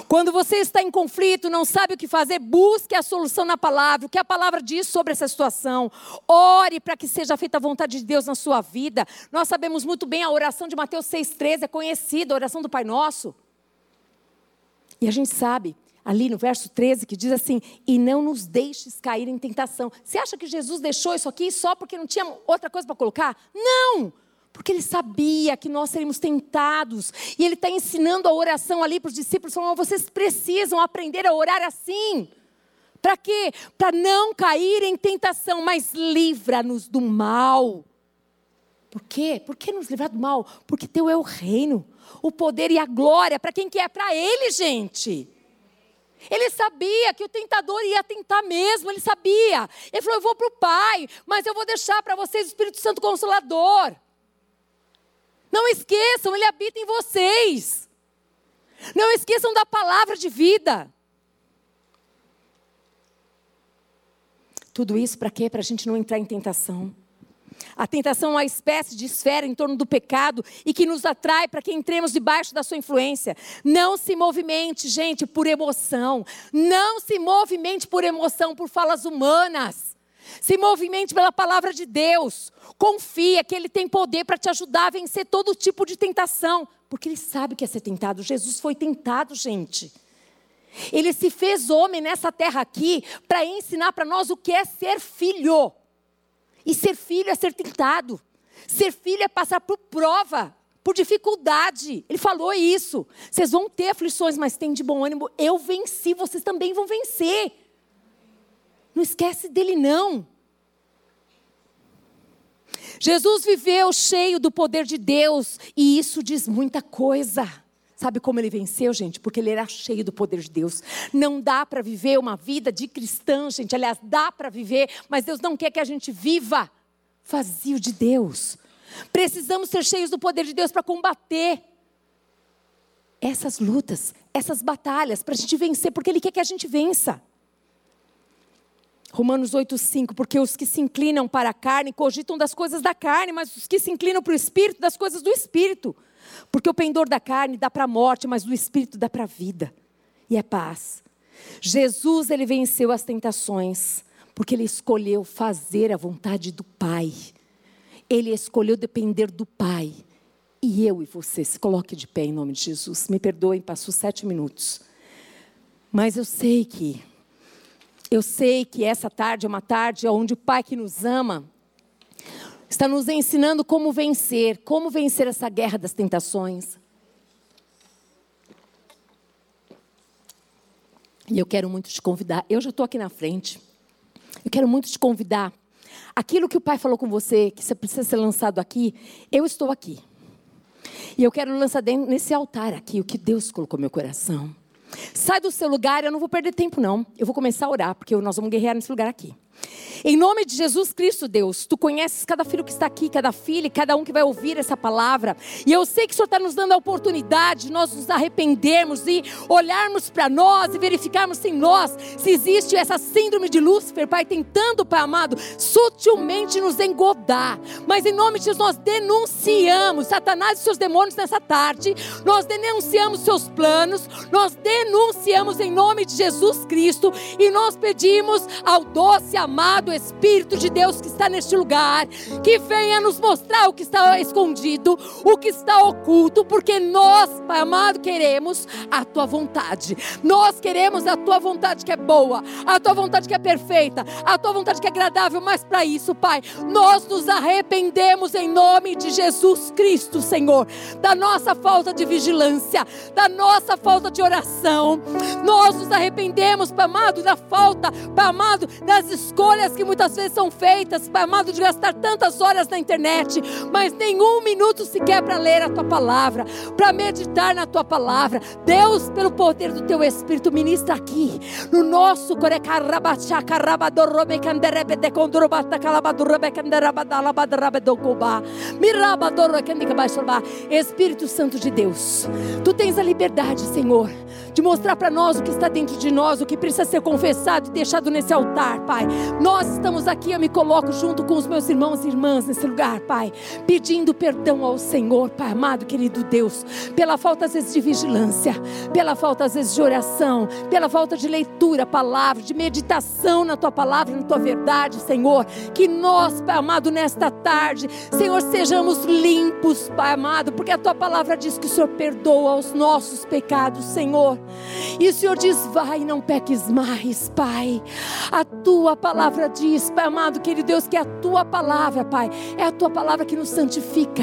Quando você está em conflito, não sabe o que fazer, busque a solução na palavra. O que a palavra diz sobre essa situação. Ore para que seja feita a vontade de Deus na sua vida. Nós sabemos muito bem a oração de Mateus 6,13, é conhecida, a oração do Pai Nosso. E a gente sabe, ali no verso 13, que diz assim: E não nos deixes cair em tentação. Você acha que Jesus deixou isso aqui só porque não tinha outra coisa para colocar? Não! Porque ele sabia que nós seríamos tentados. E ele está ensinando a oração ali para os discípulos, falando: vocês precisam aprender a orar assim. Para quê? Para não cair em tentação, mas livra-nos do mal. Por quê? Por que nos livrar do mal? Porque teu é o reino, o poder e a glória. Para quem que é? Para ele, gente. Ele sabia que o tentador ia tentar mesmo, ele sabia. Ele falou: Eu vou para o Pai, mas eu vou deixar para vocês o Espírito Santo Consolador. Não esqueçam, Ele habita em vocês. Não esqueçam da palavra de vida. Tudo isso para quê? Para a gente não entrar em tentação. A tentação é uma espécie de esfera em torno do pecado e que nos atrai para que entremos debaixo da sua influência. Não se movimente, gente, por emoção. Não se movimente por emoção, por falas humanas. Se movimente pela palavra de Deus. Confia que Ele tem poder para te ajudar a vencer todo tipo de tentação. Porque Ele sabe que é ser tentado. Jesus foi tentado, gente. Ele se fez homem nessa terra aqui para ensinar para nós o que é ser filho. E ser filho é ser tentado. Ser filho é passar por prova, por dificuldade. Ele falou isso. Vocês vão ter aflições, mas tem de bom ânimo. Eu venci, vocês também vão vencer. Não esquece dele, não. Jesus viveu cheio do poder de Deus e isso diz muita coisa. Sabe como ele venceu, gente? Porque ele era cheio do poder de Deus. Não dá para viver uma vida de cristã, gente. Aliás, dá para viver, mas Deus não quer que a gente viva vazio de Deus. Precisamos ser cheios do poder de Deus para combater essas lutas, essas batalhas, para a gente vencer, porque Ele quer que a gente vença. Romanos 8,5, porque os que se inclinam para a carne cogitam das coisas da carne, mas os que se inclinam para o espírito, das coisas do espírito. Porque o pendor da carne dá para a morte, mas do espírito dá para a vida. E é paz. Jesus, ele venceu as tentações, porque ele escolheu fazer a vontade do Pai. Ele escolheu depender do Pai. E eu e você, se coloque de pé em nome de Jesus. Me perdoem, passou sete minutos. Mas eu sei que, eu sei que essa tarde é uma tarde onde o Pai que nos ama está nos ensinando como vencer, como vencer essa guerra das tentações. E eu quero muito te convidar, eu já estou aqui na frente, eu quero muito te convidar. Aquilo que o Pai falou com você, que você precisa ser lançado aqui, eu estou aqui. E eu quero lançar nesse altar aqui o que Deus colocou no meu coração. Sai do seu lugar, eu não vou perder tempo, não. Eu vou começar a orar, porque nós vamos guerrear nesse lugar aqui. Em nome de Jesus Cristo, Deus, tu conheces cada filho que está aqui, cada filha, cada um que vai ouvir essa palavra. E eu sei que o Senhor está nos dando a oportunidade de nós nos arrependermos e olharmos para nós e verificarmos em nós se existe essa síndrome de Lúcifer, Pai, tentando, Pai amado, sutilmente nos engodar. Mas em nome de Jesus, nós denunciamos Satanás e seus demônios nessa tarde, nós denunciamos seus planos, nós denunciamos em nome de Jesus Cristo e nós pedimos ao doce amor amado Espírito de Deus que está neste lugar, que venha nos mostrar o que está escondido, o que está oculto, porque nós, Pai amado, queremos a tua vontade. Nós queremos a tua vontade que é boa, a tua vontade que é perfeita, a tua vontade que é agradável, mas para isso, Pai, nós nos arrependemos em nome de Jesus Cristo, Senhor, da nossa falta de vigilância, da nossa falta de oração. Nós nos arrependemos, Pai amado, da falta, Pai amado, das escolhas escolhas que muitas vezes são feitas, Pai amado, de gastar tantas horas na internet, mas nenhum minuto sequer para ler a tua palavra, para meditar na tua palavra. Deus, pelo poder do teu Espírito, ministra aqui no nosso Espírito Santo de Deus, tu tens a liberdade, Senhor, de mostrar para nós o que está dentro de nós, o que precisa ser confessado e deixado nesse altar, Pai. Nós estamos aqui, eu me coloco junto com os meus irmãos e irmãs nesse lugar, Pai, pedindo perdão ao Senhor, Pai amado, querido Deus, pela falta às vezes de vigilância, pela falta às vezes de oração, pela falta de leitura, palavra, de meditação na tua palavra, na tua verdade, Senhor. Que nós, Pai amado, nesta tarde, Senhor, sejamos limpos, Pai amado, porque a tua palavra diz que o Senhor perdoa os nossos pecados, Senhor. E o Senhor diz: vai, não peques mais, Pai. A tua palavra palavra diz, Pai amado, querido Deus, que é a tua palavra, Pai, é a tua palavra que nos santifica,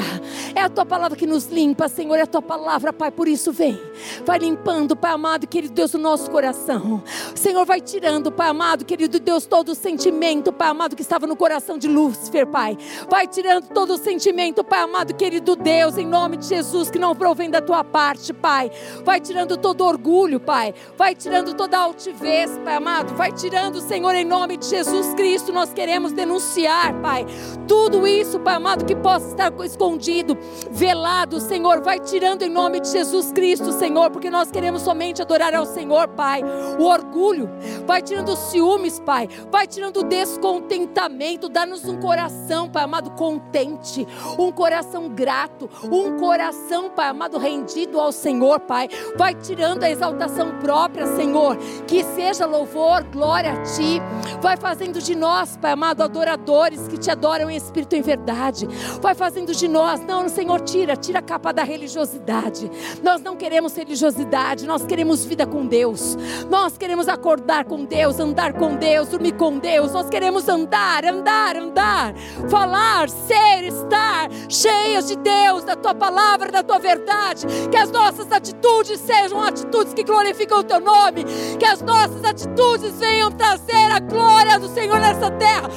é a tua palavra que nos limpa, Senhor, é a tua palavra, Pai, por isso vem, vai limpando, Pai amado, querido Deus, o nosso coração, Senhor, vai tirando, Pai amado, querido Deus, todo o sentimento, Pai amado, que estava no coração de Lúcifer, Pai, vai tirando todo o sentimento, Pai amado, querido Deus, em nome de Jesus, que não provém da tua parte, Pai, vai tirando todo orgulho, Pai, vai tirando toda altivez, Pai amado, vai tirando, Senhor, em nome de Jesus Jesus Cristo, nós queremos denunciar, Pai, tudo isso, Pai amado, que possa estar escondido, velado, Senhor, vai tirando em nome de Jesus Cristo, Senhor, porque nós queremos somente adorar ao Senhor, Pai. O orgulho, vai tirando os ciúmes, Pai, vai tirando o descontentamento, dá-nos um coração, Pai amado, contente, um coração grato, um coração, Pai amado, rendido ao Senhor, Pai. Vai tirando a exaltação própria, Senhor, que seja louvor, glória a Ti, vai fazendo de nós, Pai amado, adoradores que te adoram em espírito e em verdade. Vai fazendo de nós, não, Senhor, tira, tira a capa da religiosidade. Nós não queremos religiosidade, nós queremos vida com Deus. Nós queremos acordar com Deus, andar com Deus, dormir com Deus. Nós queremos andar, andar, andar, falar, ser, estar cheios de Deus, da tua palavra, da tua verdade. Que as nossas atitudes sejam atitudes que glorificam o teu nome. Que as nossas atitudes venham trazer a glória do Senhor nessa terra.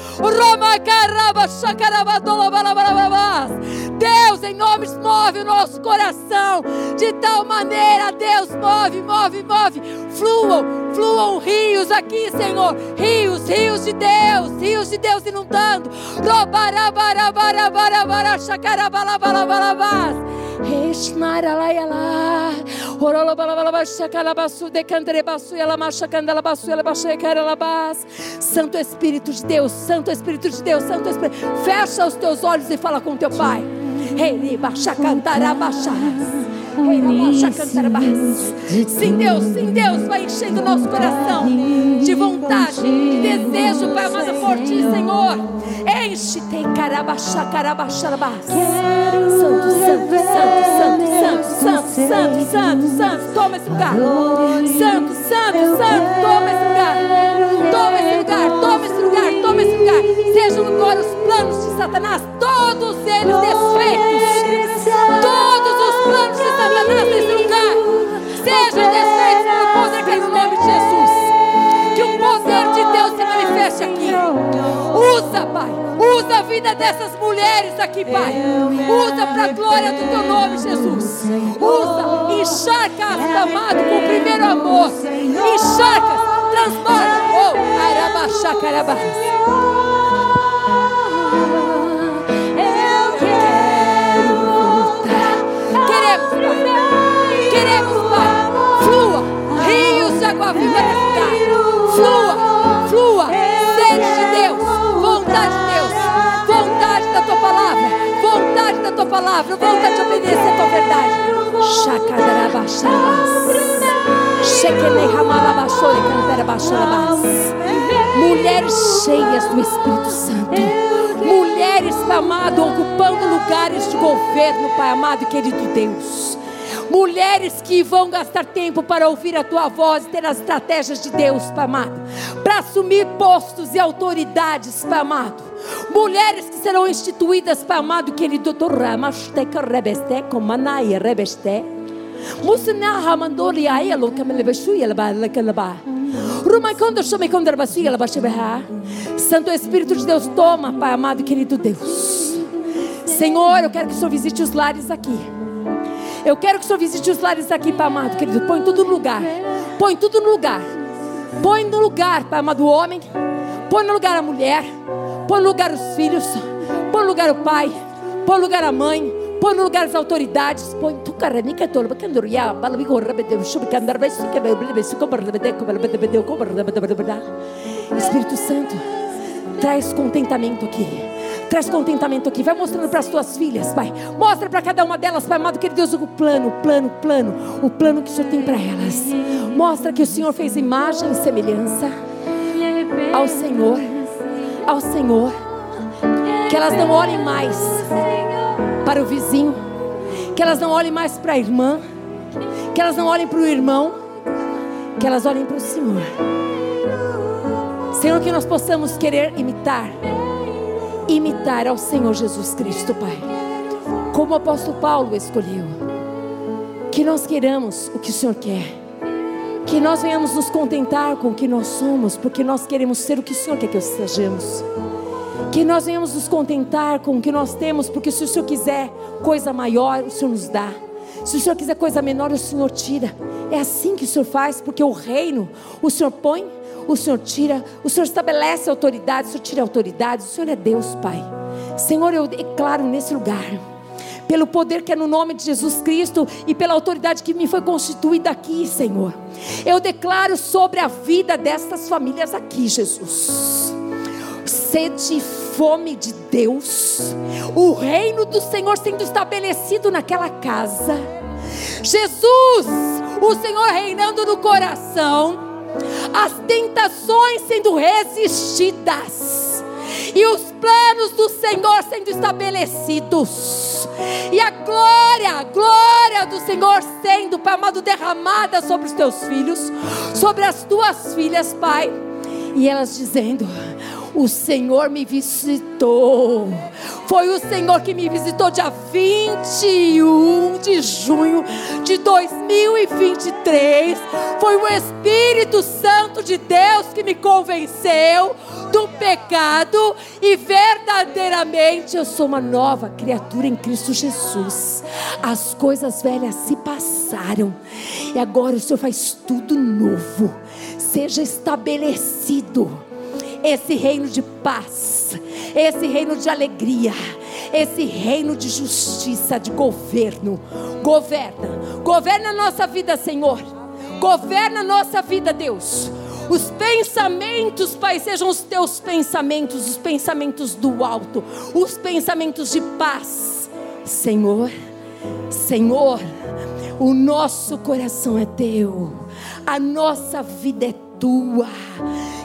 Deus, em nome, move o nosso coração de tal maneira, Deus, move, move, move. Fluam, fluam rios aqui, Senhor. Rios, rios de Deus, rios de Deus inundando. Robarabarabarabarabarabarachacarabalabalabas. Santo Espírito de Deus, Santo Espírito de Deus, Santo Espírito. Fecha os teus olhos e fala com teu Pai. Rei, baixa, cantará, o. Sim, Deus, sim, Deus, vai enchendo o nosso coração de vontade, de desejo, Pai amado, por ti, Senhor. Enche, tem carabaxá, carabaxarabá. Santo, santo, santo, santo, santo, santo, santo, santo, toma esse lugar. Santo, santo, santo, toma esse lugar. Toma esse lugar, toma esse lugar, toma esse lugar. Sejam agora os planos de Satanás, todos eles desfeitos. Satanás nesse lugar sejam desfeitos pelo poder que é no nome de Jesus. Que o poder de Deus se manifeste aqui. Usa, Pai. Usa a vida dessas mulheres aqui, Pai. Usa para a glória do teu nome, Jesus. Usa, encharca, amado, com o primeiro amor. Encharca, transforma. Oh, arabaxá, carabás. Água viva. Flua. Flua. Sede de Deus. Vontade de Deus. Vontade da tua palavra. Vontade da tua palavra. Vontade de obedecer a tua verdade. Mulheres cheias do Espírito Santo. Mulheres, amado, ocupando lugares de governo, Pai amado e querido Deus. Mulheres que vão gastar tempo para ouvir a tua voz e ter as estratégias de Deus, Pai amado. Para assumir postos e autoridades, Pai amado. Mulheres que serão instituídas, Pai amado e querido Doutor Ramasteca Rebeste, Comanai Rebeste. Yalabalakalabar. Rumaikondo Shomeikondo Rabasu Yalabashabeha. Santo Espírito de Deus, toma, Pai amado querido Deus. Senhor, eu quero que o Senhor visite os lares aqui. Eu quero que o Senhor visite os lares aqui, Pai amado, querido. Põe tudo no lugar. Põe tudo no lugar. Põe no lugar, Pai amado, o homem. Põe no lugar a mulher. Põe no lugar os filhos. Põe no lugar o pai. Põe no lugar a mãe. Põe no lugar as autoridades. Põe tu carrenica tolba candoria. Balabigo rabedeu shubikandar besu kebelbesu kobarabedeu kobarabedeu kobarabedeu Espírito Santo, traz contentamento aqui. Traz contentamento aqui. Vai mostrando para as tuas filhas, Pai. Mostra para cada uma delas, Pai amado, querido Deus, o plano, o plano, o plano. O plano que o Senhor tem para elas. Mostra que o Senhor fez imagem e semelhança ao Senhor. Ao Senhor. Que elas não olhem mais para o vizinho. Que elas não olhem mais para a irmã. Que elas não olhem para o irmão. Que elas olhem para o Senhor. Senhor, que nós possamos querer imitar. Imitar ao Senhor Jesus Cristo, Pai. Como o apóstolo Paulo escolheu. Que nós queiramos o que o Senhor quer. Que nós venhamos nos contentar com o que nós somos, porque nós queremos ser o que o Senhor quer que sejamos. Que nós venhamos nos contentar com o que nós temos, porque se o Senhor quiser coisa maior, o Senhor nos dá. Se o Senhor quiser coisa menor, o Senhor tira. É assim que o Senhor faz, porque o reino, o Senhor põe, o Senhor tira, o Senhor estabelece autoridade, o Senhor tira autoridade, o Senhor é Deus, Pai. Senhor, eu declaro nesse lugar, pelo poder que é no nome de Jesus Cristo e pela autoridade que me foi constituída aqui, Senhor. Eu declaro sobre a vida destas famílias aqui, Jesus. Sede e fome de Deus, o reino do Senhor sendo estabelecido naquela casa. Jesus, o Senhor reinando no coração, as tentações sendo resistidas e os planos do Senhor sendo estabelecidos. E a glória, a glória do Senhor sendo, Pai amado, derramada sobre os teus filhos, sobre as tuas filhas, Pai. E elas dizendo: O Senhor me visitou. Foi o Senhor que me visitou dia 21 de junho de 2023. Foi o Espírito Santo de Deus que me convenceu do pecado e verdadeiramente eu sou uma nova criatura em Cristo Jesus. As coisas velhas se passaram e agora o Senhor faz tudo novo. Seja estabelecido esse reino de paz, esse reino de alegria, esse reino de justiça, de governo. Governa, governa a nossa vida, Senhor. Governa a nossa vida, Deus. Os pensamentos, Pai, sejam os teus pensamentos, os pensamentos do alto, os pensamentos de paz. Senhor, Senhor, o nosso coração é teu, a nossa vida é tua.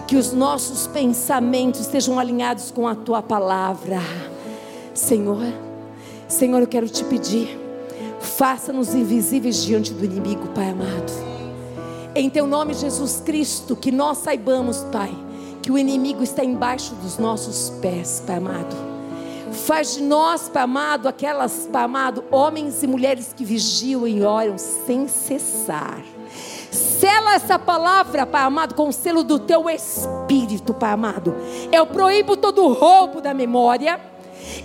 Que os nossos pensamentos estejam alinhados com a tua palavra. Senhor, Senhor, eu quero te pedir, faça-nos invisíveis diante do inimigo, Pai amado. Em teu nome, Jesus Cristo, que nós saibamos, Pai, que o inimigo está embaixo dos nossos pés, Pai amado. Faz de nós, Pai amado, aquelas, Pai amado, homens e mulheres que vigiam e oram sem cessar. Sela essa palavra, Pai amado, com o selo do teu espírito, Pai amado. Eu proíbo todo roubo da memória.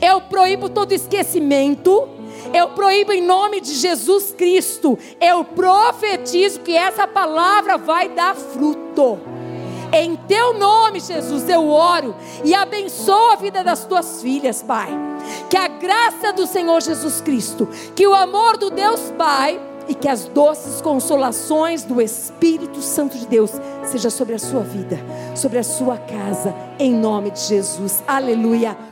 Eu proíbo todo esquecimento. Eu proíbo em nome de Jesus Cristo. Eu profetizo que essa palavra vai dar fruto. Em teu nome, Jesus, eu oro e abençoo a vida das tuas filhas, Pai. Que a graça do Senhor Jesus Cristo, que o amor do Deus Pai e que as doces consolações do Espírito Santo de Deus seja sobre a sua vida, sobre a sua casa, em nome de Jesus. Aleluia.